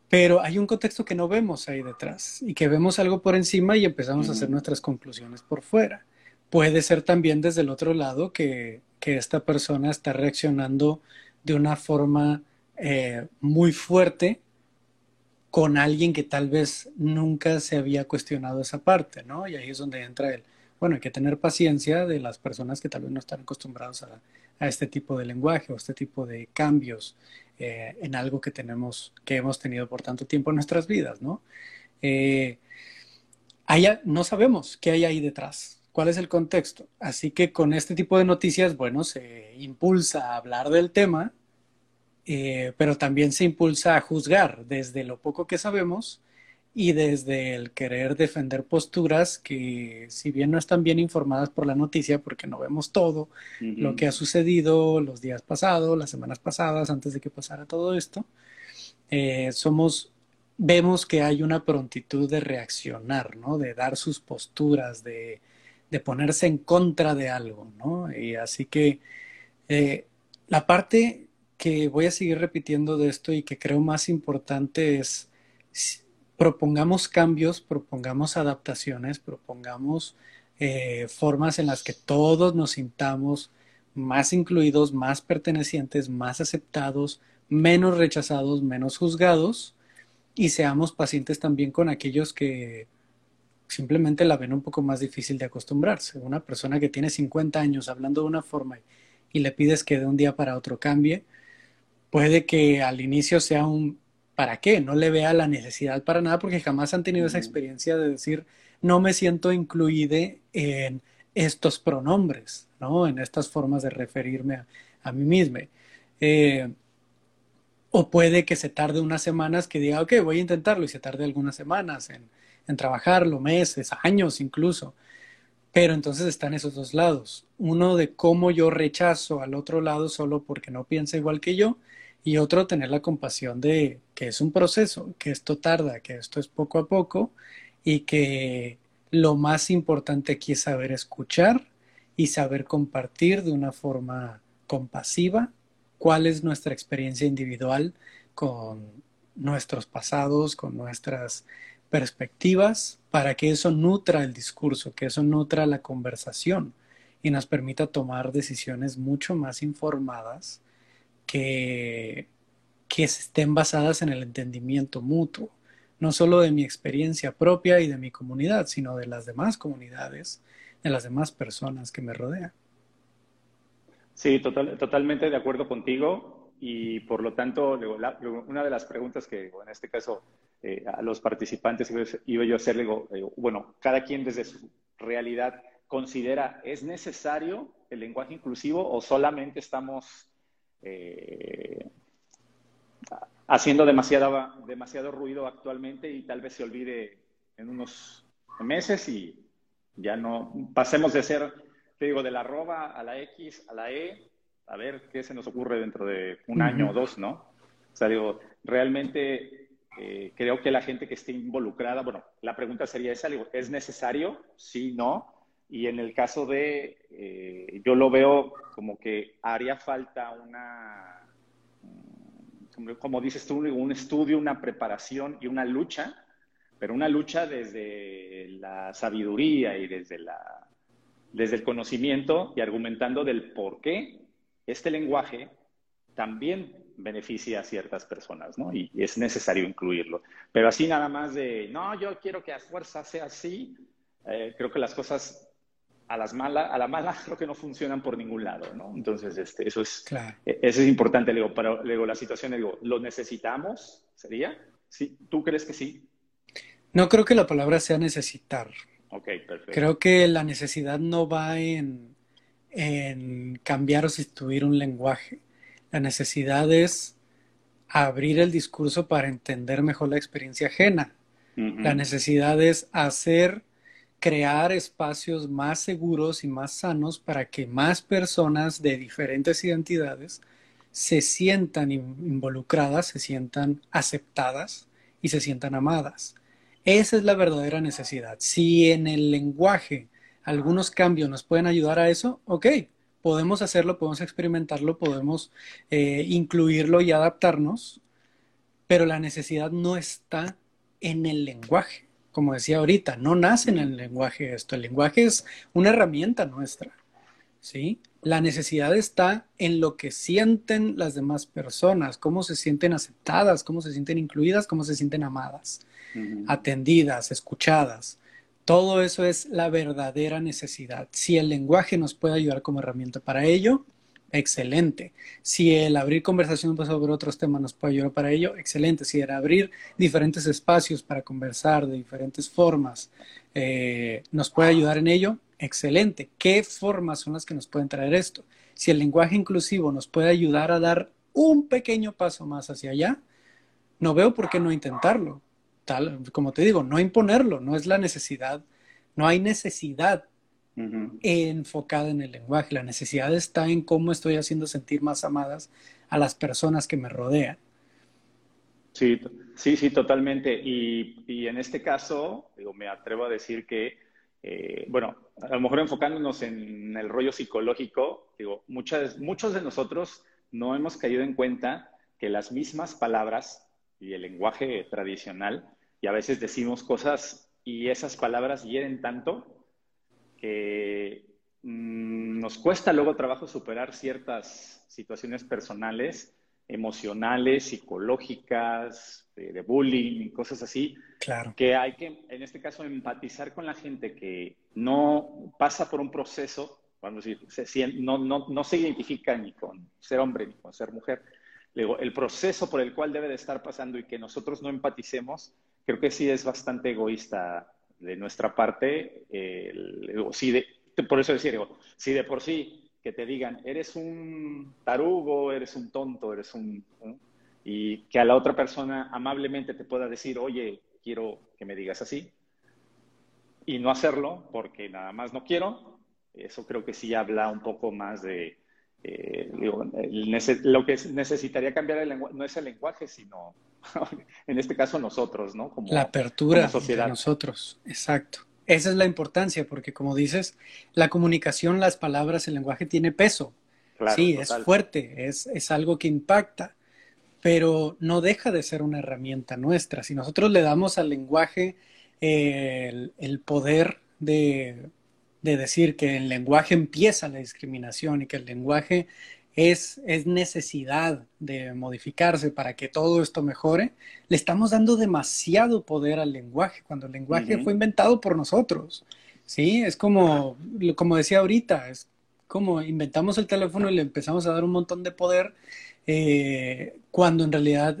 Pero hay un contexto que no vemos ahí detrás y que vemos algo por encima y empezamos a hacer nuestras conclusiones por fuera. Puede ser también desde el otro lado que, que esta persona está reaccionando de una forma eh, muy fuerte con alguien que tal vez nunca se había cuestionado esa parte, ¿no? Y ahí es donde entra el, bueno, hay que tener paciencia de las personas que tal vez no están acostumbrados a, a este tipo de lenguaje o este tipo de cambios eh, en algo que tenemos, que hemos tenido por tanto tiempo en nuestras vidas, ¿no? Eh, no sabemos qué hay ahí detrás, cuál es el contexto. Así que con este tipo de noticias, bueno, se impulsa a hablar del tema, eh, pero también se impulsa a juzgar desde lo poco que sabemos y desde el querer defender posturas que si bien no están bien informadas por la noticia, porque no vemos todo lo que ha sucedido los días pasados, las semanas pasadas, antes de que pasara todo esto, eh, somos, vemos que hay una prontitud de reaccionar, ¿no? De dar sus posturas, de, de ponerse en contra de algo, ¿no? Y así que eh, la parte que voy a seguir repitiendo de esto y que creo más importante es propongamos cambios, propongamos adaptaciones, propongamos eh, formas en las que todos nos sintamos más incluidos, más pertenecientes, más aceptados, menos rechazados, menos juzgados y seamos pacientes también con aquellos que simplemente la ven un poco más difícil de acostumbrarse. Una persona que tiene 50 años hablando de una forma y le pides que de un día para otro cambie, puede que al inicio sea un ¿para qué? No le vea la necesidad para nada porque jamás han tenido esa experiencia de decir, no me siento incluida en estos pronombres, ¿no? En estas formas de referirme a, mí misma. Eh, o puede que se tarde unas semanas que diga, ok, voy a intentarlo y se tarde algunas semanas en, en trabajarlo, meses, años incluso. Pero entonces están esos dos lados. Uno de cómo yo rechazo al otro lado solo porque no piensa igual que yo y otro tener la compasión de que es un proceso, que esto tarda, que esto es poco a poco y que lo más importante aquí es saber escuchar y saber compartir de una forma compasiva cuál es nuestra experiencia individual con nuestros pasados, con nuestras perspectivas, para que eso nutra el discurso, que eso nutra la conversación y nos permita tomar decisiones mucho más informadas que, que estén basadas en el entendimiento mutuo, no solo de mi experiencia propia y de mi comunidad, sino de las demás comunidades, de las demás personas que me rodean. Sí, totalmente de acuerdo contigo y por lo tanto, una de las preguntas que en este caso eh, a los participantes iba yo a hacer, digo, bueno, cada quien desde su realidad considera, ¿es necesario el lenguaje inclusivo o solamente estamos eh, haciendo demasiado, demasiado ruido actualmente y tal vez se olvide en unos meses y ya no pasemos de ser, te digo, de la arroba a la X, a la E, a ver qué se nos ocurre dentro de un año o dos, ¿no? O sea, digo, realmente eh, creo que la gente que esté involucrada, bueno, la pregunta sería esa, ¿es necesario? Sí, no. Y en el caso de, eh, yo lo veo como que haría falta una, mm, como dices tú, un estudio, una preparación y una lucha, pero una lucha desde la sabiduría y desde, la, desde el conocimiento y argumentando del por qué este lenguaje también beneficia a ciertas personas, ¿no? Y es necesario incluirlo. Pero así nada más de, no, yo quiero que a fuerza sea así, eh, creo que las cosas a las malas, a la mala creo que no funcionan por ningún lado, ¿no? Entonces, este, eso es, e, eso es importante, le digo, pero le la situación, le digo, ¿lo necesitamos? ¿Sería? ¿Sí? ¿Tú crees que sí? No creo que la palabra sea necesitar. Ok, perfecto. Creo que la necesidad no va en, en cambiar o sustituir un lenguaje. La necesidad es abrir el discurso para entender mejor la experiencia ajena. La necesidad es hacer, crear espacios más seguros y más sanos para que más personas de diferentes identidades se sientan involucradas, se sientan aceptadas y se sientan amadas. Esa es la verdadera necesidad. Si en el lenguaje algunos cambios nos pueden ayudar a eso, ok, podemos hacerlo, podemos experimentarlo, podemos eh, incluirlo y adaptarnos, pero la necesidad no está en el lenguaje. Como decía ahorita, no nace en el lenguaje esto, el lenguaje es una herramienta nuestra, ¿sí? La necesidad está en lo que sienten las demás personas, cómo se sienten aceptadas, cómo se sienten incluidas, cómo se sienten amadas, atendidas, escuchadas. Todo eso es la verdadera necesidad. Si el lenguaje nos puede ayudar como herramienta para ello, excelente. Si el abrir conversación sobre otros temas nos puede ayudar para ello, excelente. Si el abrir diferentes espacios para conversar de diferentes formas eh, nos puede ayudar en ello, excelente. ¿Qué formas son las que nos pueden traer esto? Si el lenguaje inclusivo nos puede ayudar a dar un pequeño paso más hacia allá, no veo por qué no intentarlo como te digo, no imponerlo, no es la necesidad, no hay necesidad enfocada en el lenguaje, la necesidad está en cómo estoy haciendo sentir más amadas a las personas que me rodean. Sí, sí, sí, totalmente. Y, en este caso, digo, me atrevo a decir que, eh, bueno, a lo mejor enfocándonos en el rollo psicológico, digo, muchas, muchos de nosotros no hemos caído en cuenta que las mismas palabras y el lenguaje tradicional y a veces decimos cosas y esas palabras hieren tanto que mm, nos cuesta luego trabajo superar ciertas situaciones personales, emocionales, psicológicas, de, bullying y cosas así. Claro. Que hay que, en este caso, empatizar con la gente que no pasa por un proceso, cuando se, no, no, no se identifica ni con ser hombre ni con ser mujer. Luego, el proceso por el cual debe de estar pasando y que nosotros no empaticemos, creo que sí es bastante egoísta de nuestra parte. de, por eso decir, si de por sí que te digan, eres un tarugo, eres un tonto, eres un... Y que a la otra persona amablemente te pueda decir, oye, quiero que me digas así, y no hacerlo porque nada más no quiero, eso creo que sí habla un poco más de, eh, lo que necesitaría cambiar el lenguaje no es el lenguaje, sino en este caso nosotros, ¿no? Como, la apertura de nosotros, exacto. esa es la importancia, porque como dices, la comunicación, las palabras, el lenguaje tiene peso. sí, es fuerte, es, es algo que impacta, pero no deja de ser una herramienta nuestra. Si nosotros le damos al lenguaje el, el, poder de, de decir que el lenguaje empieza la discriminación y que el lenguaje es, es, necesidad de modificarse para que todo esto mejore, le estamos dando demasiado poder al lenguaje, cuando el lenguaje fue inventado por nosotros. Sí, es como, como decía ahorita, es como inventamos el teléfono y le empezamos a dar un montón de poder, eh, cuando en realidad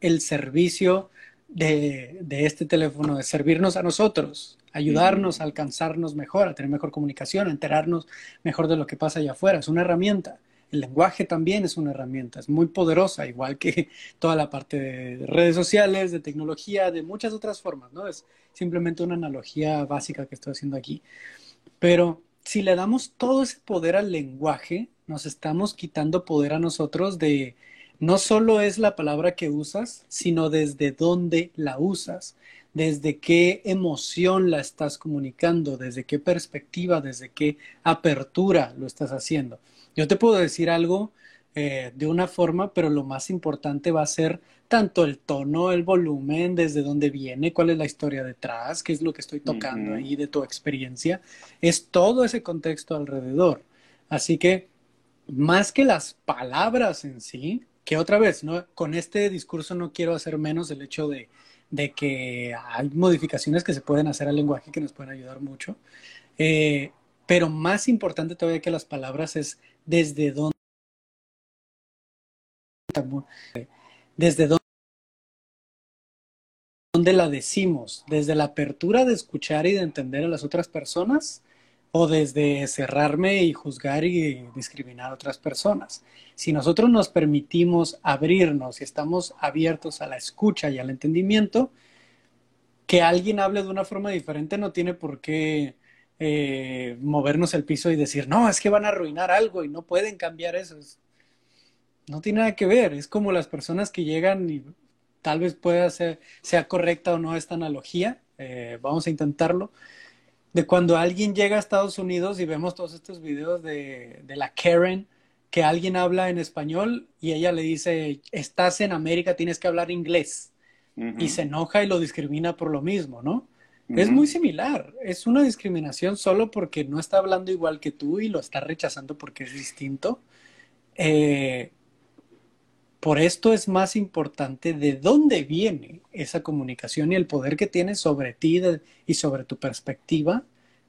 el servicio de, de, este teléfono es servirnos a nosotros, ayudarnos a alcanzarnos mejor, a tener mejor comunicación, a enterarnos mejor de lo que pasa allá afuera. Es una herramienta. El lenguaje también es una herramienta, es muy poderosa, igual que toda la parte de redes sociales, de tecnología, de muchas otras formas, ¿no? Es simplemente una analogía básica que estoy haciendo aquí. Pero si le damos todo ese poder al lenguaje, nos estamos quitando poder a nosotros de no solo es la palabra que usas, sino desde dónde la usas, desde qué emoción la estás comunicando, desde qué perspectiva, desde qué apertura lo estás haciendo. Yo te puedo decir algo eh, de una forma, pero lo más importante va a ser tanto el tono, el volumen, desde dónde viene, cuál es la historia detrás, qué es lo que estoy tocando ahí de tu experiencia. Es todo ese contexto alrededor. Así que, más que las palabras en sí, que otra vez, ¿no? con este discurso no quiero hacer menos el hecho de, de que hay modificaciones que se pueden hacer al lenguaje que nos pueden ayudar mucho. Eh, pero más importante todavía que las palabras es desde dónde, desde dónde la decimos, desde la apertura de escuchar y de entender a las otras personas o desde cerrarme y juzgar y discriminar a otras personas. Si nosotros nos permitimos abrirnos y estamos abiertos a la escucha y al entendimiento, que alguien hable de una forma diferente no tiene por qué eh, movernos el piso y decir, no, es que van a arruinar algo y no pueden cambiar eso. no tiene nada que ver, es como las personas que llegan y tal vez pueda ser, sea correcta o no esta analogía, eh, vamos a intentarlo, de cuando alguien llega a Estados Unidos y vemos todos estos videos de, de la Karen, que alguien habla en español y ella le dice, estás en América, tienes que hablar inglés. Y se enoja y lo discrimina por lo mismo, ¿no? Es muy similar, es una discriminación solo porque no está hablando igual que tú y lo está rechazando porque es distinto. Eh, por esto es más importante de dónde viene esa comunicación y el poder que tiene sobre ti y sobre tu perspectiva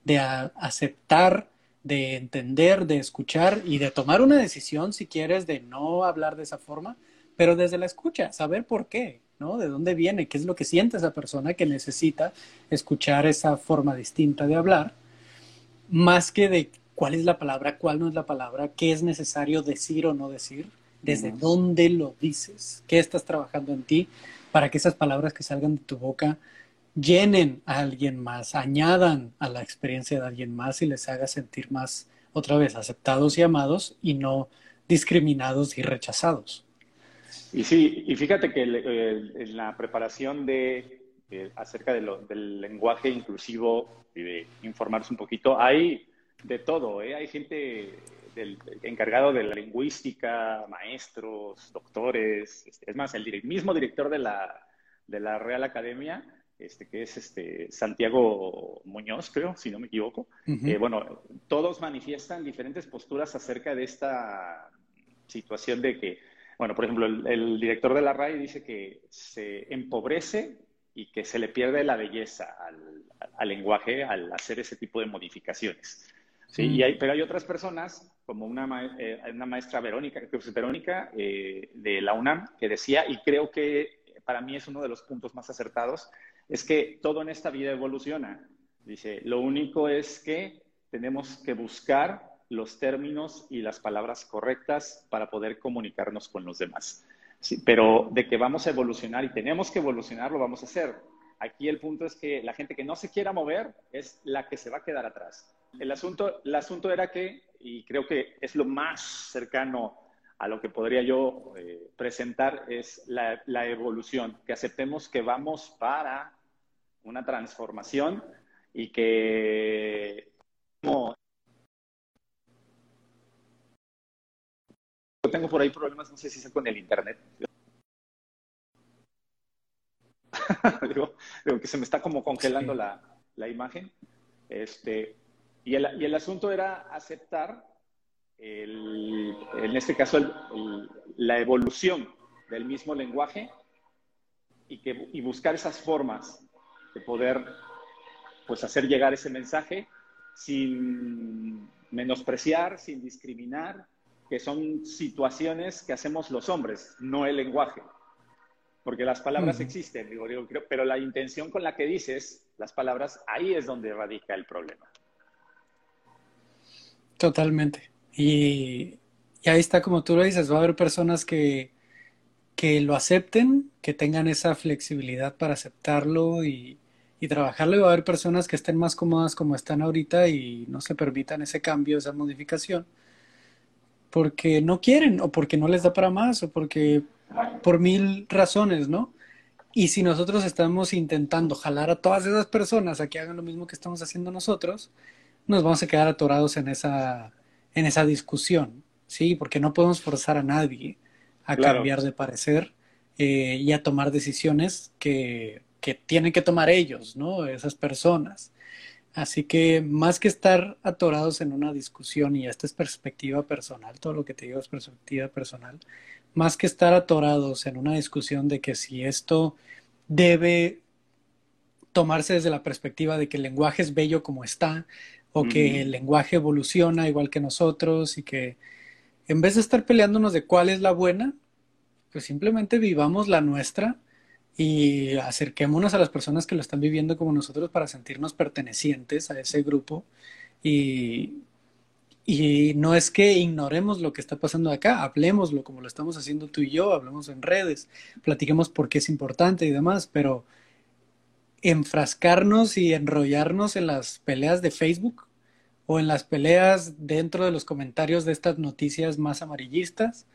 de aceptar, de entender, de escuchar y de tomar una decisión si quieres de no hablar de esa forma, pero desde la escucha, saber por qué. ¿no? ¿De dónde viene? ¿Qué es lo que siente esa persona que necesita escuchar esa forma distinta de hablar? Más que de cuál es la palabra, cuál no es la palabra, qué es necesario decir o no decir, desde dónde lo dices, qué estás trabajando en ti para que esas palabras que salgan de tu boca llenen a alguien más, añadan a la experiencia de alguien más y les haga sentir más, otra vez, aceptados y amados y no discriminados y rechazados. Y sí, y fíjate que en la preparación de, acerca del lenguaje inclusivo y de informarse un poquito, hay de todo, ¿eh? hay gente del, encargado de la lingüística, maestros, doctores, este, es más, el mismo director de la, de la Real Academia, este, que es este, Santiago Muñoz, creo, si no me equivoco. Eh, bueno, todos manifiestan diferentes posturas acerca de esta situación de que bueno, por ejemplo, el, director de la RAI dice que se empobrece y que se le pierde la belleza al, lenguaje al hacer ese tipo de modificaciones. ¿sí? Y hay, pero hay otras personas, como una, eh, una maestra Verónica, Verónica eh, de la UNAM, que decía, y creo que para mí es uno de los puntos más acertados, es que todo en esta vida evoluciona. Dice, lo único es que tenemos que buscar los términos y las palabras correctas para poder comunicarnos con los demás. pero de que vamos a evolucionar y tenemos que evolucionar, lo vamos a hacer. Aquí el punto es que la gente que no se quiera mover es la que se va a quedar atrás. El asunto, el asunto era que, y creo que es lo más cercano a lo que podría yo eh, presentar, es la, la evolución, que aceptemos que vamos para una transformación y que como, tengo por ahí problemas, no sé si es con el internet. digo, que se me está como congelando la, la, imagen. Este, y, el, y el asunto era aceptar, el, en este caso, la evolución del mismo lenguaje y, que, y buscar esas formas de poder pues, hacer llegar ese mensaje sin menospreciar, sin discriminar, que son situaciones que hacemos los hombres, no el lenguaje. Porque las palabras existen, digo, digo, pero la intención con la que dices las palabras, ahí es donde radica el problema. Totalmente. Y, ahí está, como tú lo dices, va a haber personas que, que lo acepten, que tengan esa flexibilidad para aceptarlo y, y trabajarlo. Y va a haber personas que estén más cómodas como están ahorita y no se permitan ese cambio, esa modificación, porque no quieren o porque no les da para más o porque por mil razones, ¿no? Y si nosotros estamos intentando jalar a todas esas personas a que hagan lo mismo que estamos haciendo nosotros, nos vamos a quedar atorados en esa, en esa discusión, ¿sí? Porque no podemos forzar a nadie a cambiar de parecer eh, y a tomar decisiones que, que, tienen que tomar ellos, ¿no? Esas personas. Así que más que estar atorados en una discusión, y esta es perspectiva personal, todo lo que te digo es perspectiva personal, más que estar atorados en una discusión de que si esto debe tomarse desde la perspectiva de que el lenguaje es bello como está, o que el lenguaje evoluciona igual que nosotros, y que en vez de estar peleándonos de cuál es la buena, pues simplemente vivamos la nuestra y acerquémonos a las personas que lo están viviendo como nosotros para sentirnos pertenecientes a ese grupo. Y, y no es que ignoremos lo que está pasando acá, hablemoslo como lo estamos haciendo tú y yo, hablemos en redes, platiquemos por qué es importante y demás, pero enfrascarnos y enrollarnos en las peleas de Facebook o en las peleas dentro de los comentarios de estas noticias más amarillistas,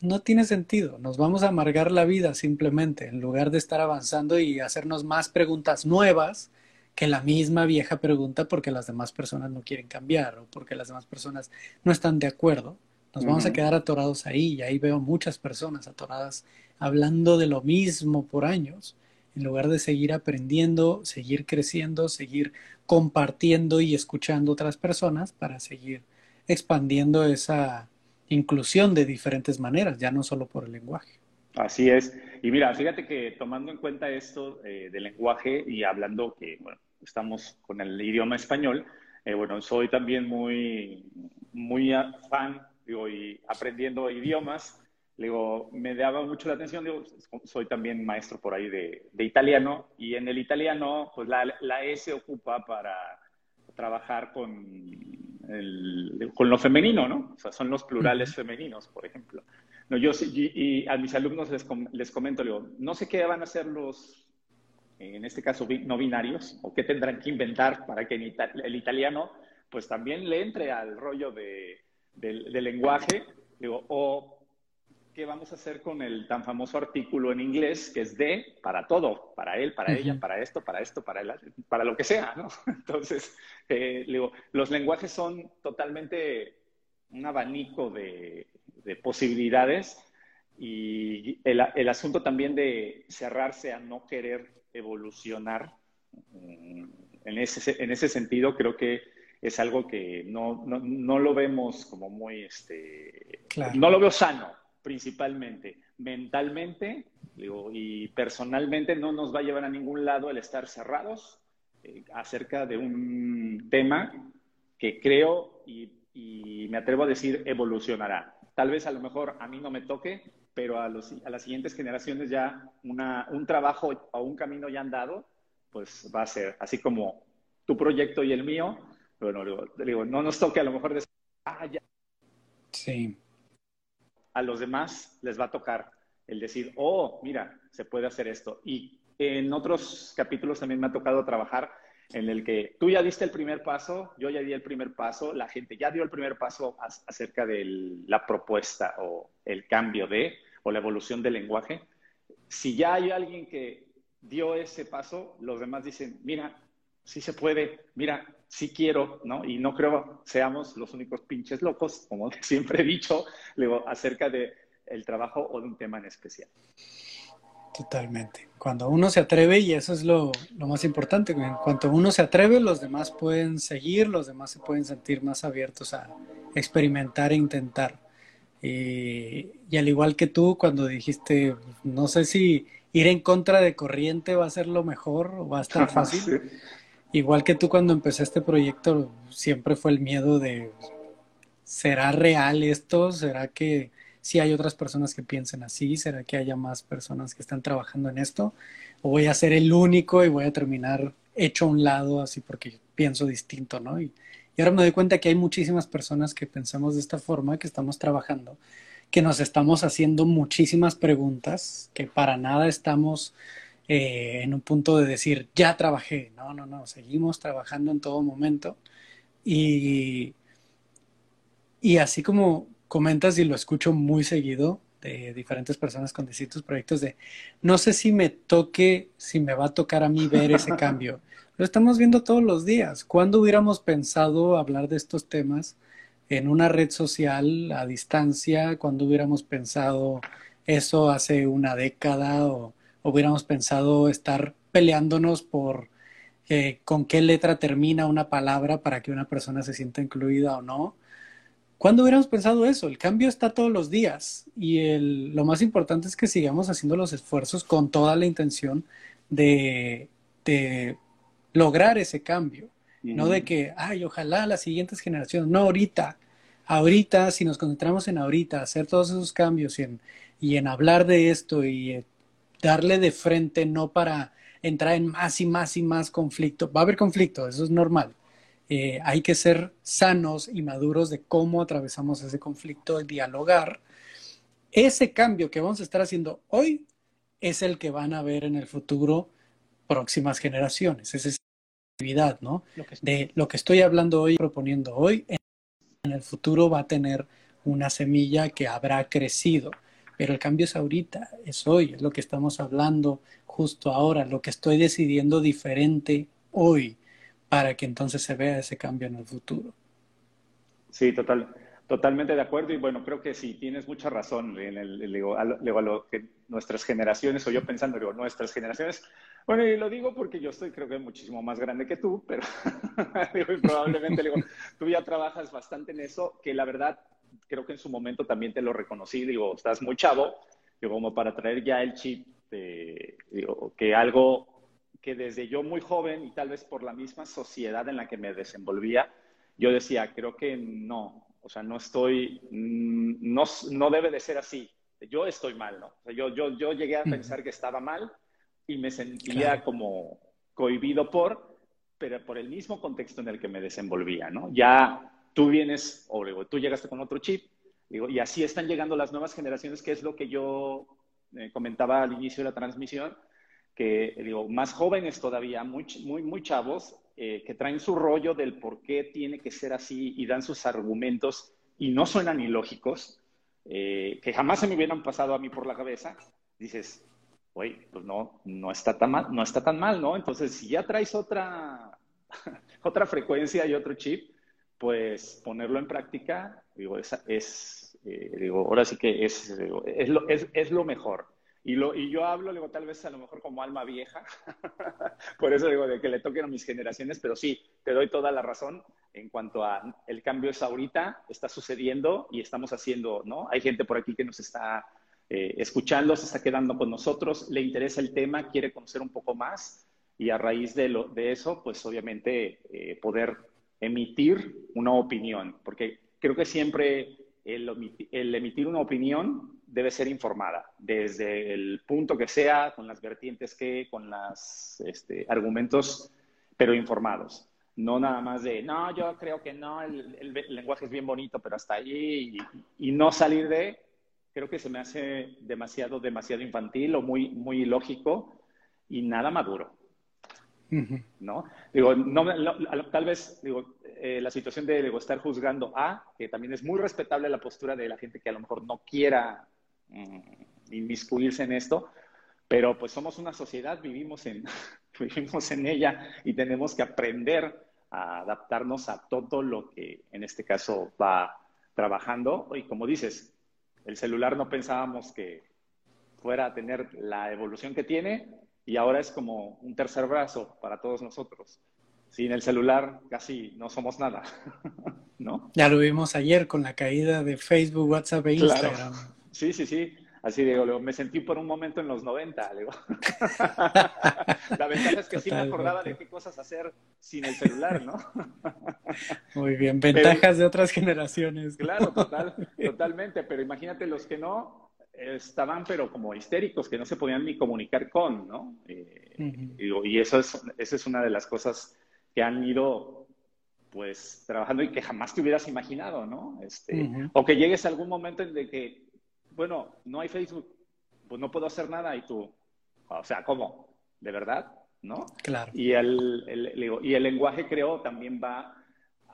no tiene sentido. Nos vamos a amargar la vida simplemente, en lugar de estar avanzando y hacernos más preguntas nuevas que la misma vieja pregunta porque las demás personas no quieren cambiar o porque las demás personas no están de acuerdo. Nos vamos a quedar atorados ahí y ahí veo muchas personas atoradas hablando de lo mismo por años en lugar de seguir aprendiendo, seguir creciendo, seguir compartiendo y escuchando otras personas para seguir expandiendo esa inclusión de diferentes maneras, ya no solo por el lenguaje. Así es. Y mira, fíjate que tomando en cuenta esto eh, del lenguaje y hablando que, bueno, estamos con el idioma español, eh, bueno, soy también muy, muy fan, digo, y aprendiendo idiomas, digo, me daba mucho la atención, digo, soy también maestro por ahí de, de italiano y en el italiano, pues la, la se ocupa para trabajar con, el, con lo femenino, ¿no? O sea, son los plurales femeninos, por ejemplo. No, yo, y, a mis alumnos les, les comento, digo, no sé qué van a hacer los, en este caso, no binarios, o qué tendrán que inventar para que el italiano, pues también le entre al rollo de, del, del lenguaje, digo, o ¿qué vamos a hacer con el tan famoso artículo en inglés que es de para todo, para él, para ella, para esto, para esto, para, para lo que sea, ¿no? Entonces, eh, los lenguajes son totalmente un abanico de, posibilidades y el, el, asunto también de cerrarse a no querer evolucionar mm, en ese, en ese sentido creo que es algo que no, no, no lo vemos como muy, este, no lo veo sano, principalmente. Mentalmente y personalmente no nos va a llevar a ningún lado el estar cerrados eh, acerca de un tema que creo y, me atrevo a decir evolucionará. Tal vez a lo mejor a mí no me toque, pero a, los, a las siguientes generaciones ya un trabajo o un camino ya andado, pues va a ser así como tu proyecto y el mío. Bueno, no nos toque a lo mejor decir, ah, ya. Sí a los demás les va a tocar el decir, oh, mira, se puede hacer esto. Y en otros capítulos también me ha tocado trabajar en el que tú ya diste el primer paso, yo ya di el primer paso, la gente ya dio el primer paso acerca de la propuesta o el cambio de, o la evolución del lenguaje. Si ya hay alguien que dio ese paso, los demás dicen, mira, sí se puede, mira, sí quiero, ¿no? Y no creo seamos los únicos pinches locos, como siempre he dicho, luego, acerca de el trabajo o de un tema en especial. Totalmente. Cuando uno se atreve, y eso es lo, lo más importante, en cuanto uno se atreve, los demás pueden seguir, los demás se pueden sentir más abiertos a experimentar e intentar. Y, y, al igual que tú, cuando dijiste, no sé si ir en contra de corriente va a ser lo mejor o va a estar fácil. Igual que tú cuando empecé este proyecto, siempre fue el miedo de, ¿será real esto? ¿Será que si hay otras personas que piensen así? ¿Será que haya más personas que están trabajando en esto? ¿O voy a ser el único y voy a terminar hecho a un lado así porque pienso distinto, ¿no? Y, y ahora me doy cuenta que hay muchísimas personas que pensamos de esta forma, que estamos trabajando, que nos estamos haciendo muchísimas preguntas, que para nada estamos eh, en un punto de decir, ya trabajé. No, no, no, seguimos trabajando en todo momento. Y, y así como comentas y lo escucho muy seguido de diferentes personas con distintos proyectos de, no sé si me toque, si me va a tocar a mí ver ese cambio. Lo estamos viendo todos los días. ¿Cuándo hubiéramos pensado hablar de estos temas en una red social a distancia? ¿Cuándo hubiéramos pensado eso hace una década o hubiéramos pensado estar peleándonos por eh, con qué letra termina una palabra para que una persona se sienta incluida o no. ¿Cuándo hubiéramos pensado eso? El cambio está todos los días y el, lo más importante es que sigamos haciendo los esfuerzos con toda la intención de, de lograr ese cambio. No de que, ay, ojalá las siguientes generaciones, no ahorita. Ahorita, si nos concentramos en ahorita, hacer todos esos cambios y en, y en hablar de esto y darle de frente, no para entrar en más y más y más conflicto. Va a haber conflicto, eso es normal. Eh, hay que ser sanos y maduros de cómo atravesamos ese conflicto, dialogar. Ese cambio que vamos a estar haciendo hoy es el que van a ver en el futuro próximas generaciones. Esa es la actividad, ¿no? De lo que estoy hablando hoy, proponiendo hoy, en el futuro va a tener una semilla que habrá crecido pero el cambio es ahorita, es hoy, es lo que estamos hablando justo ahora, lo que estoy decidiendo diferente hoy para que entonces se vea ese cambio en el futuro. Sí, total, totalmente de acuerdo y bueno, creo que sí, tienes mucha razón en el, lo, que nuestras generaciones, o yo pensando, digo, nuestras generaciones, bueno, y lo digo porque yo estoy creo que muchísimo más grande que tú, pero probablemente digo, tú ya trabajas bastante en eso, que la verdad creo que en su momento también te lo reconocí, digo, estás muy chavo, digo, como para traer ya el chip de, digo, que algo que desde yo muy joven y tal vez por la misma sociedad en la que me desenvolvía, yo decía, creo que no, o sea, no estoy, mm, no, no debe de ser así, yo estoy mal, ¿no? O sea, yo, yo, yo llegué a pensar que estaba mal y me sentía como cohibido por, pero por el mismo contexto en el que me desenvolvía, ¿no? Ya tú vienes, o tú llegaste con otro chip, digo, y así están llegando las nuevas generaciones, que es lo que yo eh, comentaba al inicio de la transmisión, que digo, más jóvenes todavía, muy, muy, muy chavos, eh, que traen su rollo del por qué tiene que ser así y dan sus argumentos y no suenan ilógicos, eh, que jamás se me hubieran pasado a mí por la cabeza, dices, oye, pues no, no está tan mal, no está tan mal, ¿no? Entonces, si ya traes otra, otra frecuencia y otro chip, pues ponerlo en práctica, digo, es, es eh, digo, ahora sí que es, es, lo, es, es, lo mejor. Y, lo, y yo hablo, digo, tal vez a lo mejor como alma vieja, por eso digo, de que le toquen a mis generaciones, pero sí, te doy toda la razón en cuanto a el cambio es ahorita, está sucediendo y estamos haciendo, ¿no? Hay gente por aquí que nos está eh, escuchando, se está quedando con nosotros, le interesa el tema, quiere conocer un poco más y a raíz de, lo, de eso, pues obviamente eh, poder emitir una opinión, porque creo que siempre el, emitir una opinión debe ser informada, desde el punto que sea, con las vertientes que, con los este, argumentos, pero informados. No nada más de, no, yo creo que no, el, lenguaje es bien bonito, pero hasta allí, y, y, no salir de, creo que se me hace demasiado, demasiado infantil o muy, muy ilógico y nada maduro. ¿No? Digo, tal vez, digo, eh, la situación de estar juzgando a, que también es muy respetable la postura de la gente que a lo mejor no quiera mm, inmiscuirse en esto, Pero pues somos una sociedad, vivimos en, vivimos en ella y tenemos que aprender a adaptarnos a todo lo que en este caso va trabajando. Y como dices, el celular no pensábamos que fuera a tener la evolución que tiene y ahora es como un tercer brazo para todos nosotros. Sin el celular casi no somos nada, ¿no? Ya lo vimos ayer con la caída de Facebook, WhatsApp e Instagram. Sí, sí, sí. Así digo, me sentí por un momento en los 90. Digo. la ventaja es que sí me acordaba de qué cosas hacer sin el celular, ¿no? Muy bien, ventajas de otras generaciones. Claro, total, totalmente, pero imagínate los que no estaban pero como histéricos, que no se podían ni comunicar con, ¿no? Eh, y eso es, esa es una de las cosas que han ido pues trabajando y que jamás te hubieras imaginado, ¿no? Este, O que llegues a algún momento en de que bueno, no hay Facebook, pues no puedo hacer nada y tú, o sea, ¿cómo? ¿De verdad? ¿No? Claro. Y el, y el lenguaje creo también va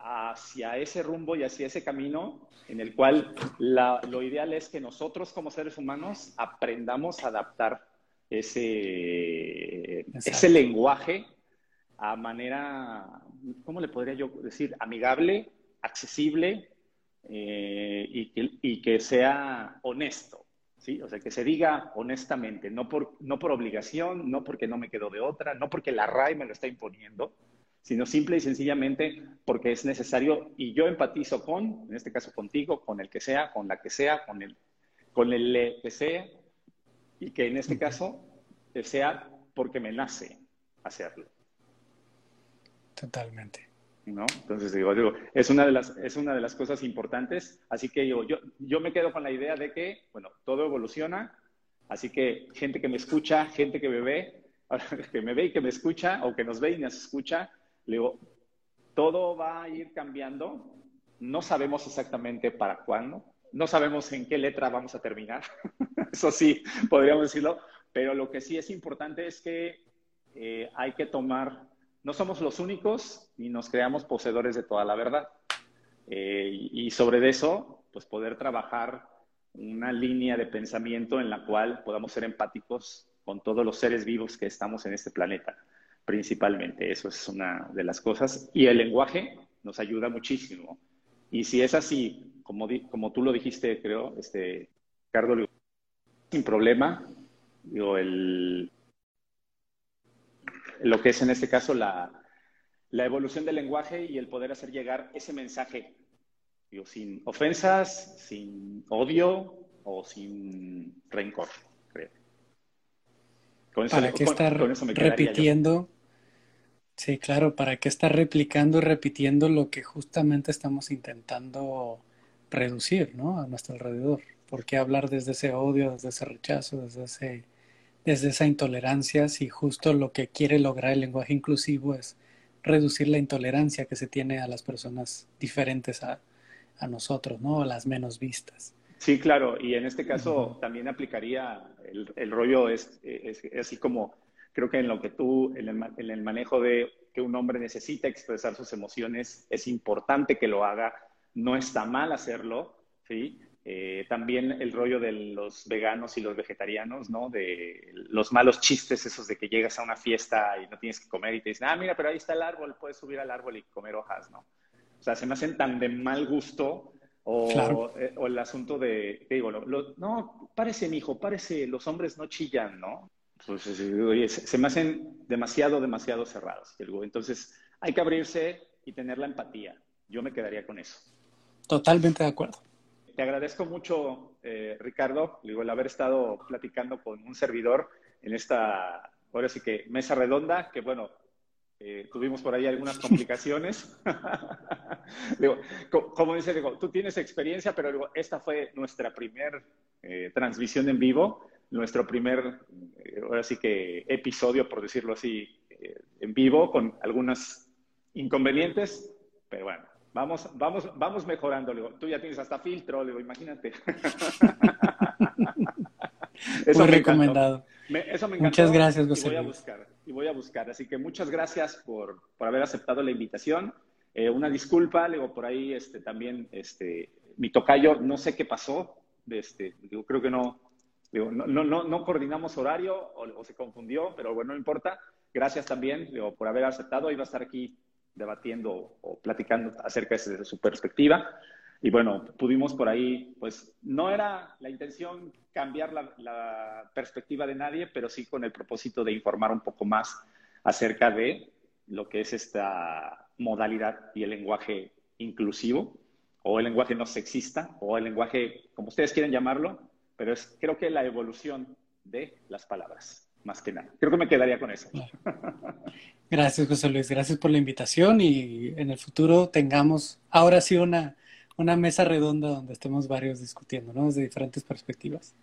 hacia ese rumbo y hacia ese camino en el cual lo ideal es que nosotros como seres humanos aprendamos a adaptar ese, ese lenguaje a manera, ¿cómo le podría yo decir? Amigable, accesible eh, y, que, sea honesto, ¿sí? O sea, que se diga honestamente, no por, no por obligación, no porque no me quedo de otra, no porque la RAI me lo está imponiendo, sino simple y sencillamente porque es necesario y yo empatizo con, en este caso contigo, con el que sea, con la que sea, con el, con el que sea, y que en este caso sea porque me nace hacerlo. Totalmente. ¿no? Entonces digo, digo, es una de las, es una de las cosas importantes. Así que yo, yo, yo me quedo con la idea de que, bueno, todo evoluciona. Así que gente que me escucha, gente que me ve, que me ve y que me escucha, o que nos ve y nos escucha, le digo, todo va a ir cambiando. No sabemos exactamente para cuándo. No sabemos en qué letra vamos a terminar. Eso sí, podríamos decirlo. Pero lo que sí es importante es que eh, hay que tomar no somos los únicos ni nos creamos poseedores de toda la verdad. Eh, y sobre eso, pues poder trabajar una línea de pensamiento en la cual podamos ser empáticos con todos los seres vivos que estamos en este planeta, principalmente. Eso es una de las cosas. Y el lenguaje nos ayuda muchísimo. Y si es así, como, como tú lo dijiste, creo, este, Ricardo, sin problema, digo, el, lo que es en este caso la, evolución del lenguaje y el poder hacer llegar ese mensaje, sin ofensas, sin odio o sin rencor, creo. ¿Para qué estar repitiendo? Sí, claro, ¿para qué estar replicando y repitiendo lo que justamente estamos intentando reducir ¿no? a nuestro alrededor? ¿Por qué hablar desde ese odio, desde ese rechazo, desde ese desde esa intolerancia, si justo lo que quiere lograr el lenguaje inclusivo es reducir la intolerancia que se tiene a las personas diferentes a, nosotros, ¿no? A las menos vistas. Sí, claro, y en este caso también aplicaría el, rollo, es, así como creo que en lo que tú, en el, en el manejo de que un hombre necesita expresar sus emociones, es importante que lo haga, no está mal hacerlo, ¿sí? Eh, también el rollo de los veganos y los vegetarianos, ¿no? De los malos chistes esos de que llegas a una fiesta y no tienes que comer y te dicen, ah, mira, pero ahí está el árbol, puedes subir al árbol y comer hojas, ¿no? O sea, se me hacen tan de mal gusto o, eh, el asunto de, digo, no, parece, hijo, parece, los hombres no chillan, ¿no? Pues, oye, se, me hacen demasiado, demasiado cerrados. Entonces, hay que abrirse y tener la empatía. Yo me quedaría con eso. Totalmente de acuerdo te agradezco mucho, eh, Ricardo, digo, el haber estado platicando con un servidor en esta, ahora sí que mesa redonda, que bueno, eh, tuvimos por ahí algunas complicaciones. digo, como dice, digo, tú tienes experiencia, pero digo, esta fue nuestra primer eh, transmisión en vivo, nuestro primer, ahora sí que episodio, por decirlo así, en vivo, con algunos inconvenientes, pero bueno, Vamos, vamos, vamos mejorando. tú ya tienes hasta filtro, le imagínate. eso Muy recomendado. eso me Muchas gracias, José. Y voy a buscar, y voy a buscar. Así que muchas gracias por, por haber aceptado la invitación. Eh, una disculpa, luego por ahí este, también este, mi tocayo, no sé qué pasó. Este, yo creo que no, No, coordinamos horario o, se confundió, pero bueno, no importa. Gracias también por haber aceptado. Iba a estar aquí debatiendo o platicando acerca de su perspectiva. Y bueno, pudimos por ahí, pues no era la intención cambiar la, perspectiva de nadie, pero sí con el propósito de informar un poco más acerca de lo que es esta modalidad y el lenguaje inclusivo, o el lenguaje no sexista, o el lenguaje, como ustedes quieren llamarlo, pero es creo que la evolución de las palabras, más que nada. Creo que me quedaría con eso. Gracias, José Luis. Gracias por la invitación y en el futuro tengamos ahora sí una una mesa redonda donde estemos varios discutiendo, ¿no? Desde diferentes perspectivas.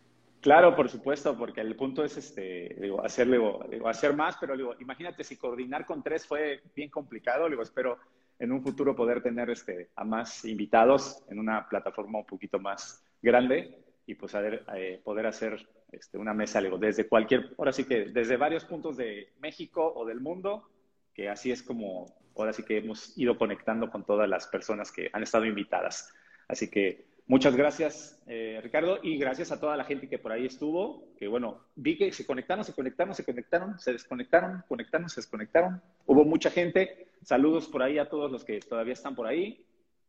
Claro, por supuesto, porque el punto es este, digo, hacerle, digo, hacer más, pero digo, imagínate si coordinar con tres fue bien complicado, digo, espero en un futuro poder tener este, a más invitados en una plataforma un poquito más grande y pues eh, poder hacer este, una mesa, digo, desde cualquier, ahora sí que desde varios puntos de México o del mundo, que así es como ahora sí que hemos ido conectando con todas las personas que han estado invitadas. Así que muchas gracias, eh, Ricardo, y gracias a toda la gente que por ahí estuvo, que bueno, vi que se conectaron, se conectaron, se conectaron, se desconectaron, conectaron, se desconectaron. Hubo mucha gente. Saludos por ahí a todos los que todavía están por ahí.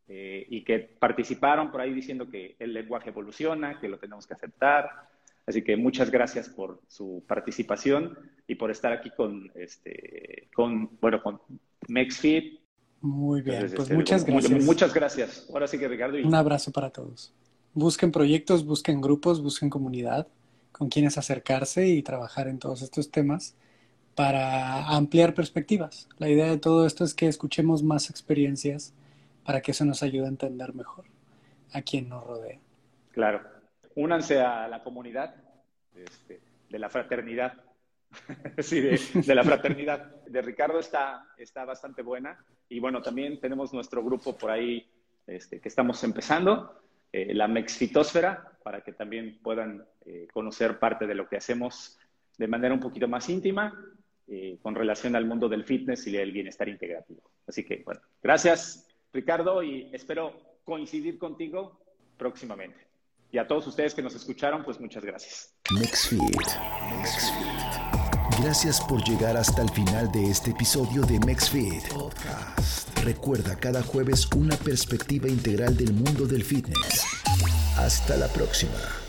Eh, y que participaron por ahí diciendo que el lenguaje evoluciona, que lo tenemos que aceptar, Así que muchas gracias por su participación y por estar aquí con, este, con bueno, con MexFit. Muy bien, pues este, muchas gracias. Muchas gracias. Ahora sí que Ricardo. Un abrazo para todos. Busquen proyectos, busquen grupos, busquen comunidad con quienes acercarse y trabajar en todos estos temas para ampliar perspectivas. La idea de todo esto es que escuchemos más experiencias para que eso nos ayude a entender mejor a quien nos rodea. Claro únanse a la comunidad este, de la fraternidad. sí, de, la fraternidad. De Ricardo está, está bastante buena. Y bueno, también tenemos nuestro grupo por ahí este, que estamos empezando, eh, la Mexfitosfera, para que también puedan eh, conocer parte de lo que hacemos de manera un poquito más íntima eh, con relación al mundo del fitness y del bienestar integrativo. Así que, bueno, gracias Ricardo y espero coincidir contigo próximamente. Y a todos ustedes que nos escucharon, pues muchas gracias. NextFeed. Gracias por llegar hasta el final de este episodio de MexFit Podcast. Recuerda cada jueves una perspectiva integral del mundo del fitness. Hasta la próxima.